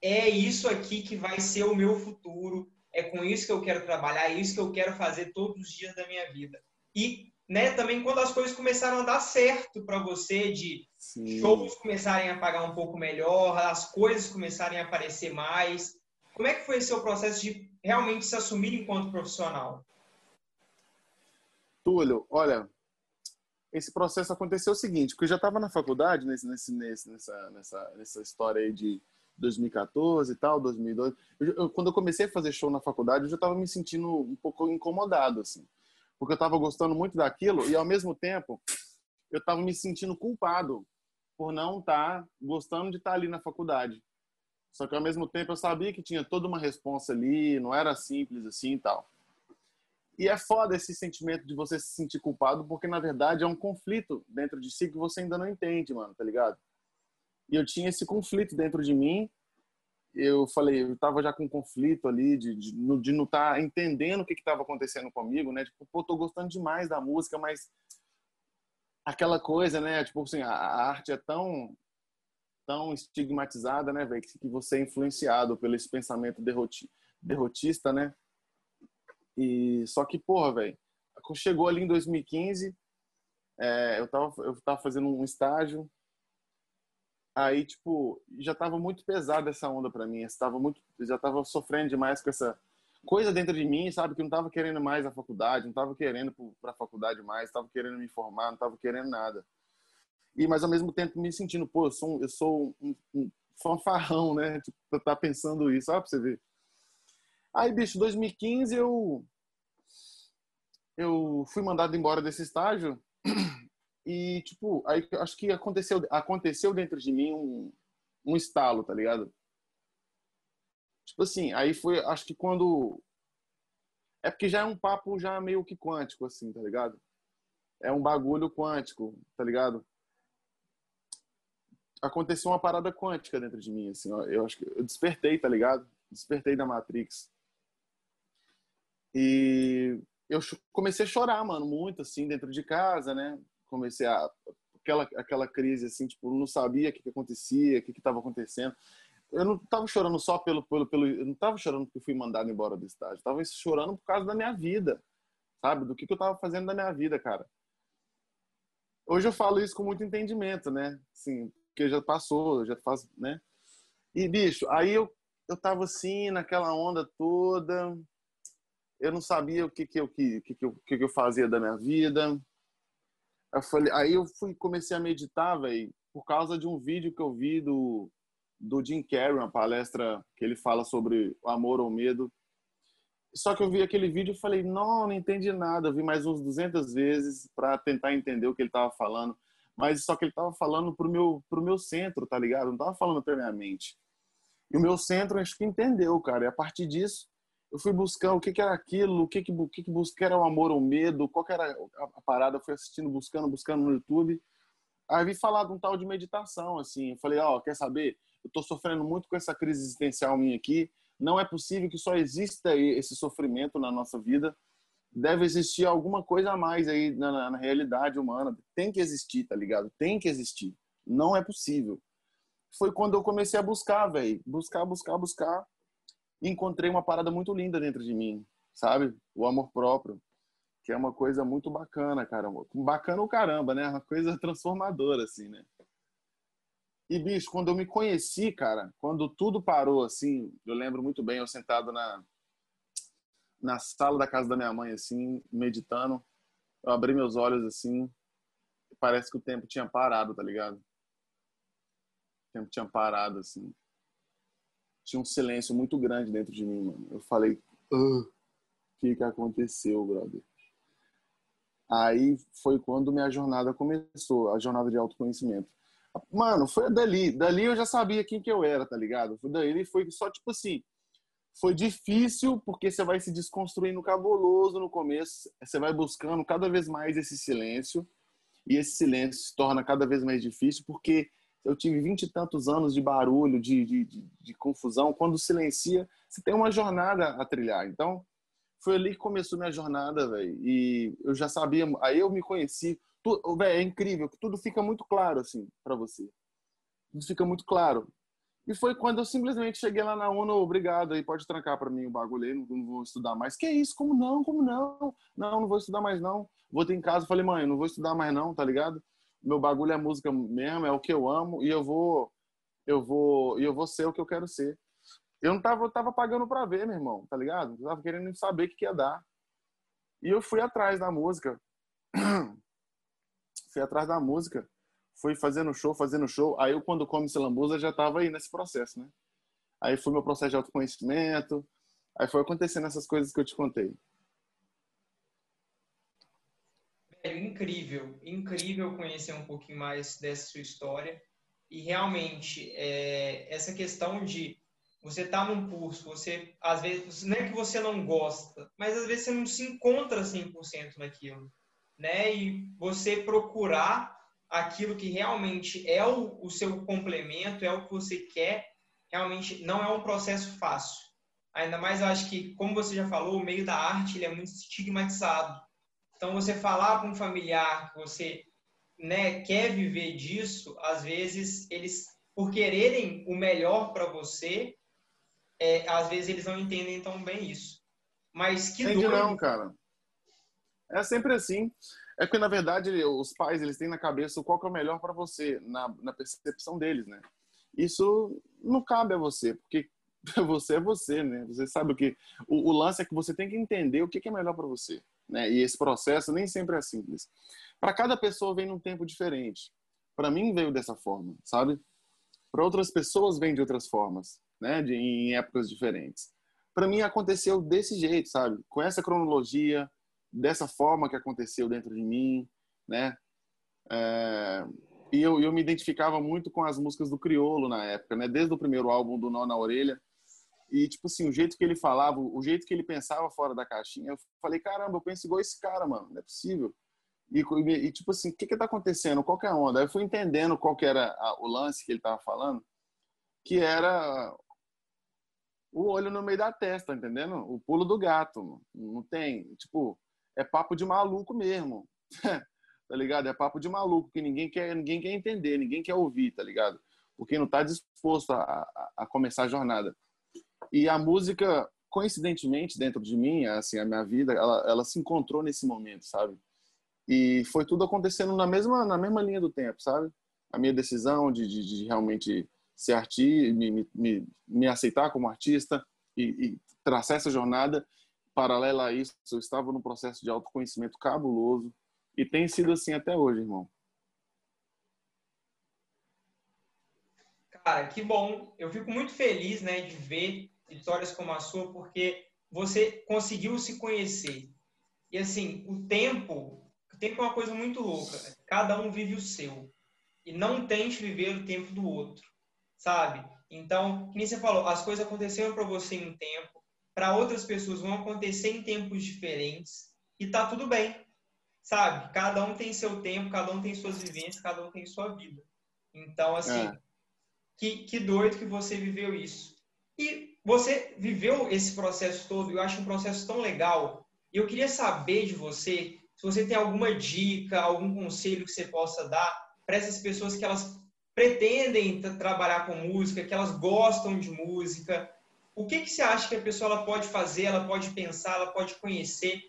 é isso aqui que vai ser o meu futuro, é com isso que eu quero trabalhar, é isso que eu quero fazer todos os dias da minha vida. E né, também quando as coisas começaram a dar certo para você, de Sim. shows começarem a pagar um pouco melhor, as coisas começarem a aparecer mais. Como é que foi esse seu processo de realmente se assumir enquanto profissional? Túlio, olha, esse processo aconteceu o seguinte, porque eu já estava na faculdade nesse, nesse, nesse, nessa, nessa, nessa história aí de 2014 e tal, 2012. Eu, eu, quando eu comecei a fazer show na faculdade, eu já estava me sentindo um pouco incomodado, assim porque eu estava gostando muito daquilo e ao mesmo tempo eu estava me sentindo culpado por não estar tá gostando de estar tá ali na faculdade. Só que ao mesmo tempo eu sabia que tinha toda uma responsa ali, não era simples assim e tal. E é foda esse sentimento de você se sentir culpado, porque na verdade é um conflito dentro de si que você ainda não entende, mano, tá ligado? E eu tinha esse conflito dentro de mim eu falei, eu tava já com um conflito ali de, de, de não estar tá entendendo o que estava acontecendo comigo, né? Tipo, pô, tô gostando demais da música, mas aquela coisa, né? Tipo assim, a, a arte é tão tão estigmatizada, né, velho, que você é influenciado pelo esse pensamento derroti, derrotista, né? E só que, porra, velho, chegou ali em 2015, é, eu tava eu tava fazendo um estágio Aí, tipo, já tava muito pesada essa onda para mim. Estava muito, já tava sofrendo demais com essa coisa dentro de mim, sabe, que não tava querendo mais a faculdade, não tava querendo para a faculdade mais, tava querendo me formar, não tava querendo nada. E mas ao mesmo tempo me sentindo, pô, eu sou um, eu sou um, um fanfarrão, né? Tipo, tá pensando isso, ó, pra você ver. Aí, bicho, 2015 eu eu fui mandado embora desse estágio <clears throat> e, tipo, aí acho que aconteceu, aconteceu dentro de mim um, um estalo, tá ligado? Tipo assim, aí foi, acho que quando. É porque já é um papo já meio que quântico, assim, tá ligado? É um bagulho quântico, tá ligado? Aconteceu uma parada quântica dentro de mim, assim, ó, eu acho que eu despertei, tá ligado? Despertei da Matrix. E eu comecei a chorar, mano, muito, assim, dentro de casa, né? comecei a aquela aquela crise assim, tipo, não sabia o que, que acontecia, o que estava acontecendo. Eu não estava chorando só pelo pelo pelo, eu não estava chorando porque fui mandado embora do estágio, estava chorando por causa da minha vida, sabe? Do que que eu estava fazendo da minha vida, cara. Hoje eu falo isso com muito entendimento, né? Sim, porque já passou, já faz, né? E bicho, aí eu eu tava assim naquela onda toda, eu não sabia o que que eu que que, que, eu, que, que eu fazia da minha vida eu falei, aí eu fui comecei a meditar, velho, por causa de um vídeo que eu vi do do Jim Carrey, uma palestra que ele fala sobre o amor ou medo. Só que eu vi aquele vídeo e falei, não, não entendi nada. Eu vi mais uns 200 vezes para tentar entender o que ele estava falando. Mas só que ele estava falando pro meu pro meu centro, tá ligado? Não estava falando para minha mente. E o meu centro acho que entendeu, cara. E a partir disso, eu fui buscar o que, que era aquilo, o que que, que, que buscar era o amor ou o medo, qual que era a parada, eu fui assistindo, buscando, buscando no YouTube. Aí vi falar de um tal de meditação, assim. Eu falei, ó, oh, quer saber? Eu tô sofrendo muito com essa crise existencial minha aqui. Não é possível que só exista esse sofrimento na nossa vida. deve existir alguma coisa a mais aí na, na, realidade humana. Tem que existir, tá ligado? Tem que existir. Não é possível. Foi quando eu comecei a buscar, velho. Buscar, buscar, buscar. Encontrei uma parada muito linda dentro de mim, sabe? O amor próprio. Que é uma coisa muito bacana, caramba. Bacana o caramba, né? Uma coisa <laughs> transformadora, assim, né? E, bicho, quando eu me conheci, cara, quando tudo parou, assim, eu lembro muito bem, eu sentado na, na sala da casa da minha mãe, assim, meditando. Eu abri meus olhos, assim, parece que o tempo tinha parado, tá ligado? O tempo tinha parado, assim. Tinha um silêncio muito grande dentro de mim, mano. Eu falei, o que que aconteceu, brother? Aí foi quando minha jornada começou, a jornada de autoconhecimento. Mano, foi dali. Dali eu já sabia quem que eu era, tá ligado? Foi dali, foi só tipo assim, foi difícil porque você vai se desconstruindo cabuloso no começo, você vai buscando cada vez mais esse silêncio e esse silêncio se torna cada vez mais difícil porque eu tive vinte e tantos anos de barulho, de, de, de, de confusão. Quando silencia, você tem uma jornada a trilhar. Então, foi ali que começou minha jornada, velho. E eu já sabia, aí eu me conheci. Velho, é incrível que tudo fica muito claro, assim, para você. Tudo fica muito claro. E foi quando eu simplesmente cheguei lá na ONU, obrigado, aí pode trancar para mim o bagulho aí, não, não, vou estudar mais. Que isso? Como não? Como não? Não, não vou estudar mais não. Voltei em casa, falei, mãe, não vou estudar mais não, tá ligado? Meu bagulho é música mesmo, é o que eu amo e eu vou eu vou eu vou ser o que eu quero ser. Eu não tava, eu tava pagando para ver, meu irmão, tá ligado? Eu tava querendo saber o que, que ia dar. E eu fui atrás da música. <clears throat> fui atrás da música fui fazendo show, fazendo show. Aí eu, quando come lambuza, já estava aí nesse processo, né? Aí foi meu processo de autoconhecimento. Aí foi acontecendo essas coisas que eu te contei. É incrível, incrível conhecer um pouquinho mais dessa sua história. E realmente, é, essa questão de você tá num curso, você, às vezes, não é que você não gosta, mas às vezes você não se encontra 100% naquilo. Né? E você procurar aquilo que realmente é o, o seu complemento, é o que você quer, realmente não é um processo fácil. Ainda mais eu acho que, como você já falou, o meio da arte ele é muito estigmatizado. Então, você falar com um familiar que você né, quer viver disso, às vezes eles, por quererem o melhor para você, é, às vezes eles não entendem tão bem isso. Mas que Entendi doido... não, cara. É sempre assim. É porque, na verdade, os pais eles têm na cabeça qual que é o melhor para você, na, na percepção deles, né? Isso não cabe a você, porque <laughs> você é você, né? Você sabe o que. O, o lance é que você tem que entender o que, que é melhor para você, né? E esse processo nem sempre é simples. Para cada pessoa vem num tempo diferente. Para mim veio dessa forma, sabe? Para outras pessoas vem de outras formas, né? De, em épocas diferentes. Para mim aconteceu desse jeito, sabe? Com essa cronologia, dessa forma que aconteceu dentro de mim, né? É, e eu, eu me identificava muito com as músicas do Criolo na época, né? Desde o primeiro álbum do Nó na Orelha. E, tipo assim, o jeito que ele falava, o jeito que ele pensava fora da caixinha, eu falei, caramba, eu penso igual esse cara, mano, não é possível. E, e tipo assim, o que que tá acontecendo? Qual que é a onda? Aí eu fui entendendo qual que era a, o lance que ele tava falando, que era o olho no meio da testa, entendendo? O pulo do gato. Não tem, tipo, é papo de maluco mesmo. <laughs> tá ligado? É papo de maluco que ninguém quer, ninguém quer entender, ninguém quer ouvir, tá ligado? Porque não tá disposto a, a, a começar a jornada. E a música, coincidentemente, dentro de mim, assim, a minha vida, ela, ela se encontrou nesse momento, sabe? E foi tudo acontecendo na mesma, na mesma linha do tempo, sabe? A minha decisão de, de, de realmente ser artista, me, me, me aceitar como artista e, e traçar essa jornada paralela a isso, eu estava num processo de autoconhecimento cabuloso e tem sido assim até hoje, irmão. Cara, que bom. Eu fico muito feliz, né, de ver histórias como a sua, porque você conseguiu se conhecer. E assim, o tempo, o tempo é uma coisa muito louca. Cada um vive o seu e não tente viver o tempo do outro, sabe? Então, como você falou, as coisas aconteceram para você em um tempo, para outras pessoas vão acontecer em tempos diferentes e tá tudo bem, sabe? Cada um tem seu tempo, cada um tem suas vivências, cada um tem sua vida. Então, assim, é. que, que doido que você viveu isso. E você viveu esse processo todo, eu acho um processo tão legal, E eu queria saber de você se você tem alguma dica, algum conselho que você possa dar para essas pessoas que elas pretendem trabalhar com música, que elas gostam de música. O que, que você acha que a pessoa ela pode fazer, ela pode pensar, ela pode conhecer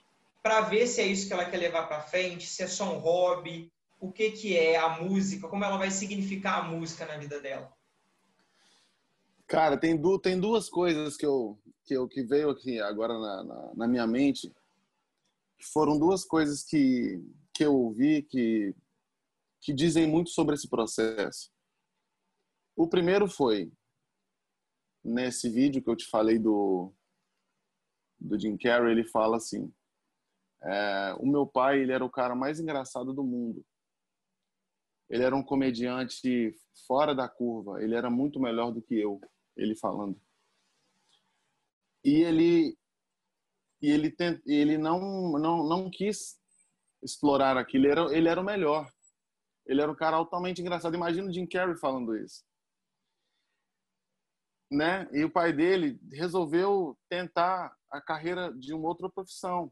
para ver se é isso que ela quer levar para frente, se é só um hobby, o que, que é a música, como ela vai significar a música na vida dela? Cara, tem, du tem duas coisas que eu, que eu que veio aqui agora na, na, na minha mente. Foram duas coisas que, que eu ouvi que, que dizem muito sobre esse processo. O primeiro foi nesse vídeo que eu te falei do do Jim Carrey, ele fala assim: é, o meu pai ele era o cara mais engraçado do mundo. Ele era um comediante fora da curva. Ele era muito melhor do que eu ele falando. E ele e ele tent, ele não não não quis explorar aquilo. Ele era, ele era o melhor. Ele era um cara altamente engraçado. Imagina o Jim Carrey falando isso. Né? E o pai dele resolveu tentar a carreira de uma outra profissão.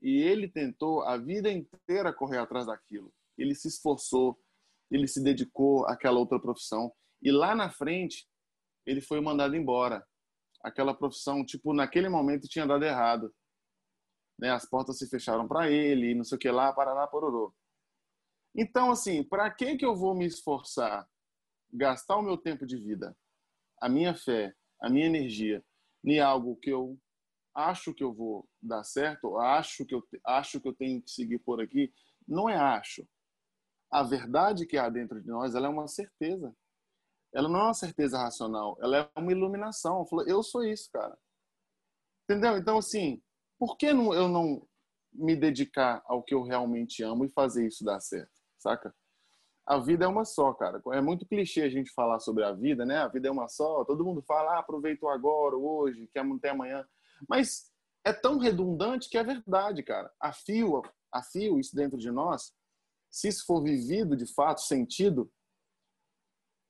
E ele tentou a vida inteira correr atrás daquilo. Ele se esforçou, ele se dedicou àquela outra profissão. E lá na frente, ele foi mandado embora. Aquela profissão, tipo, naquele momento tinha dado errado. Né? As portas se fecharam para ele, não sei o que lá, parará, pororô. Então, assim, para que que eu vou me esforçar, gastar o meu tempo de vida, a minha fé, a minha energia, em algo que eu acho que eu vou dar certo, acho que eu acho que eu tenho que seguir por aqui, não é acho. A verdade que há dentro de nós, ela é uma certeza ela não é uma certeza racional, ela é uma iluminação. Eu sou isso, cara. Entendeu? Então, assim, por que não, eu não me dedicar ao que eu realmente amo e fazer isso dar certo, saca? A vida é uma só, cara. É muito clichê a gente falar sobre a vida, né? A vida é uma só. Todo mundo fala, ah, aproveita agora, hoje, que até amanhã. Mas é tão redundante que é verdade, cara. A fio, a fio isso dentro de nós, se isso for vivido de fato, sentido,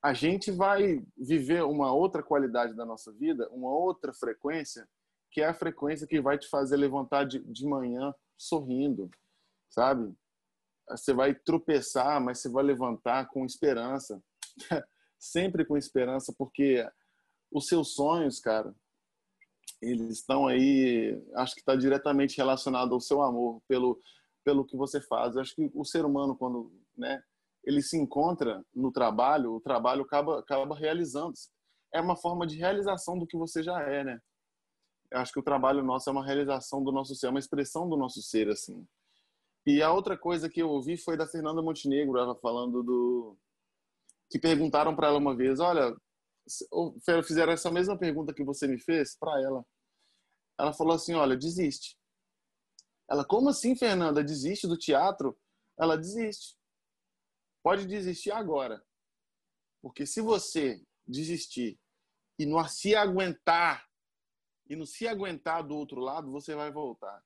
a gente vai viver uma outra qualidade da nossa vida, uma outra frequência, que é a frequência que vai te fazer levantar de, de manhã sorrindo, sabe? Você vai tropeçar, mas você vai levantar com esperança. <laughs> Sempre com esperança, porque os seus sonhos, cara, eles estão aí, acho que está diretamente relacionado ao seu amor pelo pelo que você faz. Eu acho que o ser humano quando, né, ele se encontra no trabalho, o trabalho acaba, acaba realizando-se. É uma forma de realização do que você já é, né? Eu acho que o trabalho nosso é uma realização do nosso ser, é uma expressão do nosso ser, assim. E a outra coisa que eu ouvi foi da Fernanda Montenegro, ela falando do... Que perguntaram para ela uma vez, olha, fizeram essa mesma pergunta que você me fez para ela. Ela falou assim, olha, desiste. Ela, como assim, Fernanda? Desiste do teatro? Ela desiste pode desistir agora. Porque se você desistir e não se aguentar, e não se aguentar do outro lado, você vai voltar.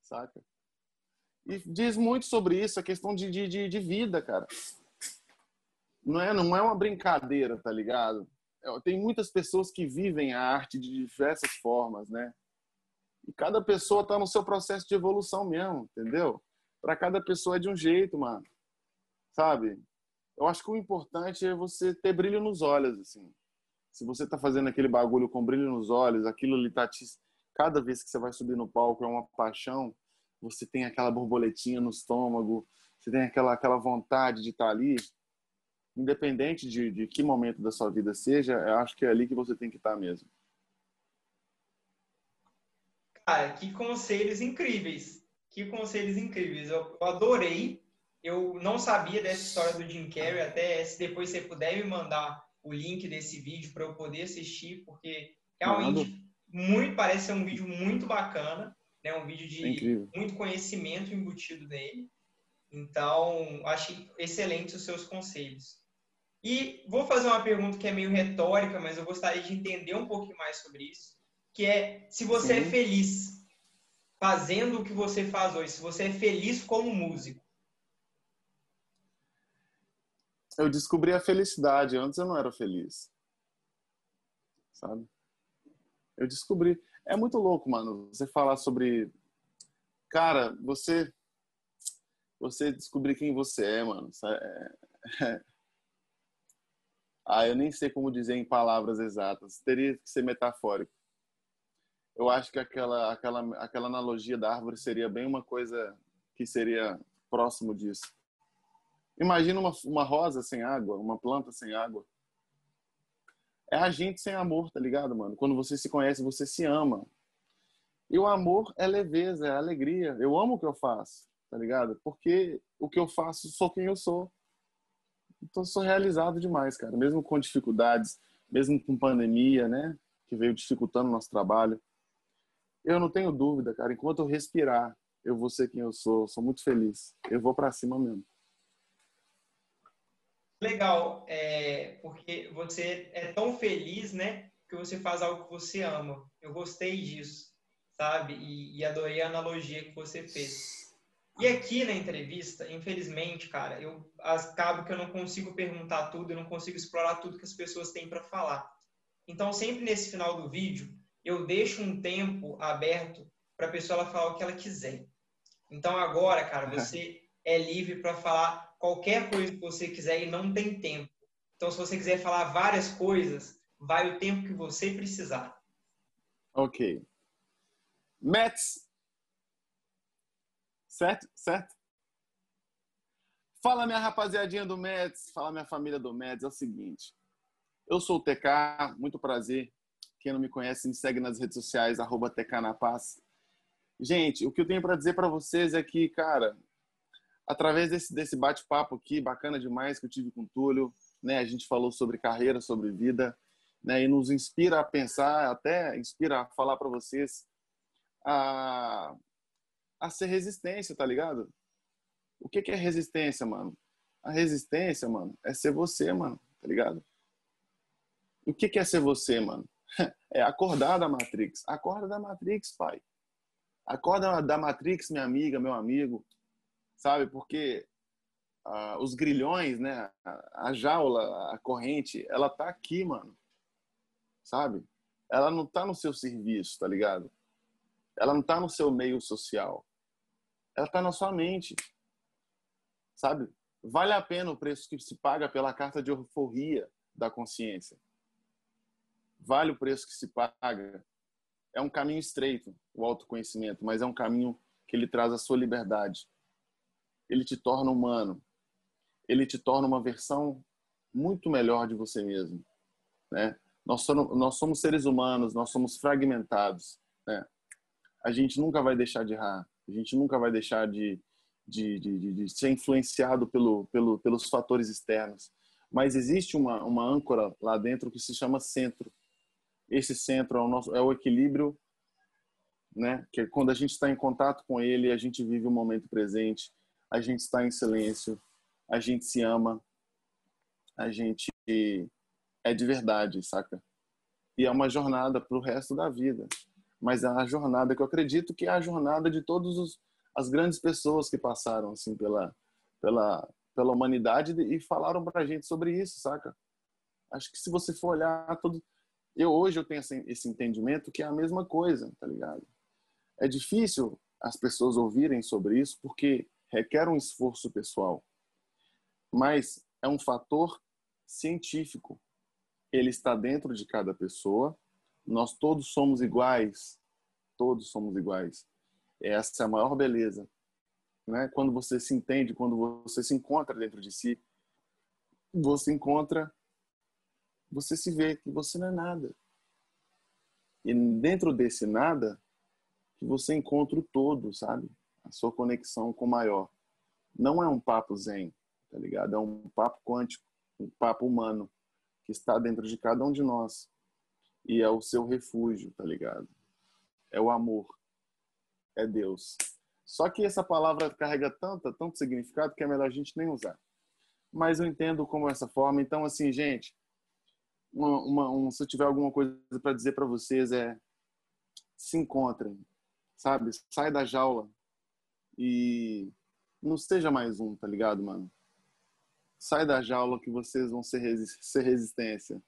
Saca? E diz muito sobre isso, a questão de, de, de vida, cara. Não é, não é uma brincadeira, tá ligado? É, tem muitas pessoas que vivem a arte de diversas formas, né? E cada pessoa tá no seu processo de evolução mesmo, entendeu? Para cada pessoa é de um jeito, mano sabe? Eu acho que o importante é você ter brilho nos olhos, assim. Se você tá fazendo aquele bagulho com brilho nos olhos, aquilo ali tá te... Cada vez que você vai subir no palco é uma paixão, você tem aquela borboletinha no estômago, você tem aquela, aquela vontade de estar tá ali, independente de, de que momento da sua vida seja, eu acho que é ali que você tem que estar tá mesmo. Cara, que conselhos incríveis. Que conselhos incríveis. Eu, eu adorei eu não sabia dessa história do Jim Carrey, até se depois você puder me mandar o link desse vídeo para eu poder assistir, porque realmente muito parece ser um vídeo muito bacana, né? Um vídeo de é muito conhecimento embutido nele. Então, achei excelentes os seus conselhos. E vou fazer uma pergunta que é meio retórica, mas eu gostaria de entender um pouquinho mais sobre isso, que é se você é Sim. é feliz fazendo o que você faz hoje, se você é feliz como músico. Eu descobri a felicidade. Antes eu não era feliz. Sabe? Eu descobri. É muito louco, mano, você falar sobre Cara, você você descobrir quem você é, mano. É... ah, eu nem sei como dizer em palavras exatas. Teria que ser metafórico. Eu acho que aquela aquela aquela analogia da árvore seria bem uma coisa que seria próximo disso. Imagina uma, uma rosa sem água, uma planta sem água. É a gente sem amor, tá ligado, mano? Quando você se conhece, você se ama. E o amor é leveza, é alegria. Eu amo o que eu faço, tá ligado? Porque o que eu faço, sou quem eu sou. Então, sou realizado demais, cara. Mesmo com dificuldades, mesmo com pandemia, né? Que veio dificultando o nosso trabalho. Eu não tenho dúvida, cara. Enquanto eu respirar, eu vou ser quem eu sou. Sou muito feliz. Eu vou para cima mesmo. Legal, é, porque você é tão feliz, né? Que você faz algo que você ama. Eu gostei disso, sabe? E, e adorei a analogia que você fez. E aqui na entrevista, infelizmente, cara, eu acabo que eu não consigo perguntar tudo, eu não consigo explorar tudo que as pessoas têm para falar. Então, sempre nesse final do vídeo, eu deixo um tempo aberto para a pessoa ela falar o que ela quiser. Então, agora, cara, você é livre para falar qualquer coisa que você quiser e não tem tempo. Então, se você quiser falar várias coisas, vai o tempo que você precisar. Ok. Mets. Certo? Certo? Fala, minha rapaziadinha do Mets. Fala, minha família do Mets. É o seguinte. Eu sou o TK. Muito prazer. Quem não me conhece, me segue nas redes sociais, arroba TK na Paz. Gente, o que eu tenho para dizer para vocês é que, cara, através desse, desse bate-papo aqui, bacana demais, que eu tive com o Túlio, né? A gente falou sobre carreira, sobre vida, né? E nos inspira a pensar, até inspira a falar para vocês a, a ser resistência, tá ligado? O que, que é resistência, mano? A resistência, mano, é ser você, mano, tá ligado? O que, que é ser você, mano? <laughs> É acordar da Matrix. Acorda da Matrix, pai. Acorda da Matrix, minha amiga, meu amigo sabe? Porque ah, os grilhões, né? A, a, jaula, a corrente, ela tá aqui, mano. Sabe? Ela não tá no seu serviço, tá ligado? Ela não tá no seu meio social. Ela tá na sua mente. Sabe? Vale a pena o preço que se paga pela carta de euforia da consciência. Vale o preço que se paga. É um caminho estreito, o autoconhecimento, mas é um caminho que ele traz a sua liberdade ele te torna humano. Ele te torna uma versão muito melhor de você mesmo, né? Nós somos, nós somos seres humanos, nós somos fragmentados, né? A gente nunca vai deixar de errar, a gente nunca vai deixar de, de, de, de ser influenciado pelo, pelo, pelos fatores externos. Mas existe uma, uma âncora lá dentro que se chama centro. Esse centro é o, nosso, é o equilíbrio, né? Que é quando a gente está em contato com ele, a gente vive o momento presente a gente está em silêncio, a gente se ama, a gente é de verdade, saca? E é uma jornada para o resto da vida. Mas é a jornada que eu acredito que é a jornada de todas as grandes pessoas que passaram assim pela, pela, pela humanidade e falaram para a gente sobre isso, saca? Acho que se você for olhar todo, eu hoje eu tenho esse entendimento que é a mesma coisa, tá ligado? É difícil as pessoas ouvirem sobre isso porque requer um esforço pessoal, mas é um fator científico. Ele está dentro de cada pessoa. Nós todos somos iguais. Todos somos iguais. Essa é a maior beleza. Né? Quando você se entende, quando você se encontra dentro de si, você encontra, você se vê que você não é nada. E dentro desse nada, que você encontra o todo, sabe? Sua conexão com o maior. Não é um papo zen, tá ligado? É um papo quântico, um papo humano que está dentro de cada um de nós e é o seu refúgio, tá ligado? É o amor, é Deus. Só que essa palavra carrega tanta, tanto significado que é melhor a gente nem usar. Mas eu entendo como essa forma. Então, assim, gente, uma, uma, um, se eu tiver alguma coisa para dizer para vocês é se encontrem, sabe? Sai da jaula, e não seja mais um, tá ligado, mano? Sai da jaula que vocês vão ser, resi ser resistência.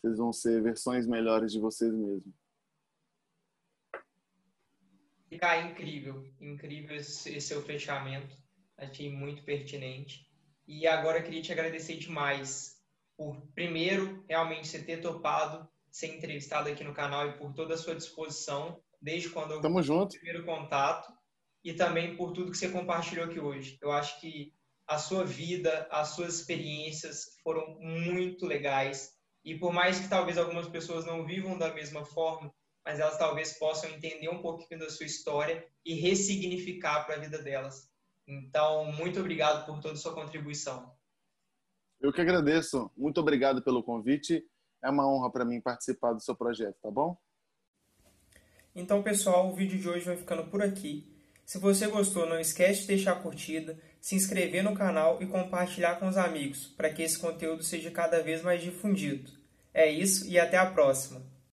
Vocês vão ser versões melhores de vocês mesmos. Ficar incrível, incrível esse seu fechamento. Achei muito pertinente. E agora eu queria te agradecer demais por, primeiro, realmente você ter topado ser entrevistado aqui no canal e por toda a sua disposição, desde quando eu Tamo junto. primeiro contato, e também por tudo que você compartilhou aqui hoje. Eu acho que a sua vida, as suas experiências foram muito legais. E por mais que talvez algumas pessoas não vivam da mesma forma, mas elas talvez possam entender um pouquinho da sua história e ressignificar para a vida delas. Então, muito obrigado por toda a sua contribuição. Eu que agradeço. Muito obrigado pelo convite. É uma honra para mim participar do seu projeto, tá bom? Então, pessoal, o vídeo de hoje vai ficando por aqui. Se você gostou, não esquece de deixar a curtida, se inscrever no canal e compartilhar com os amigos, para que esse conteúdo seja cada vez mais difundido. É isso e até a próxima!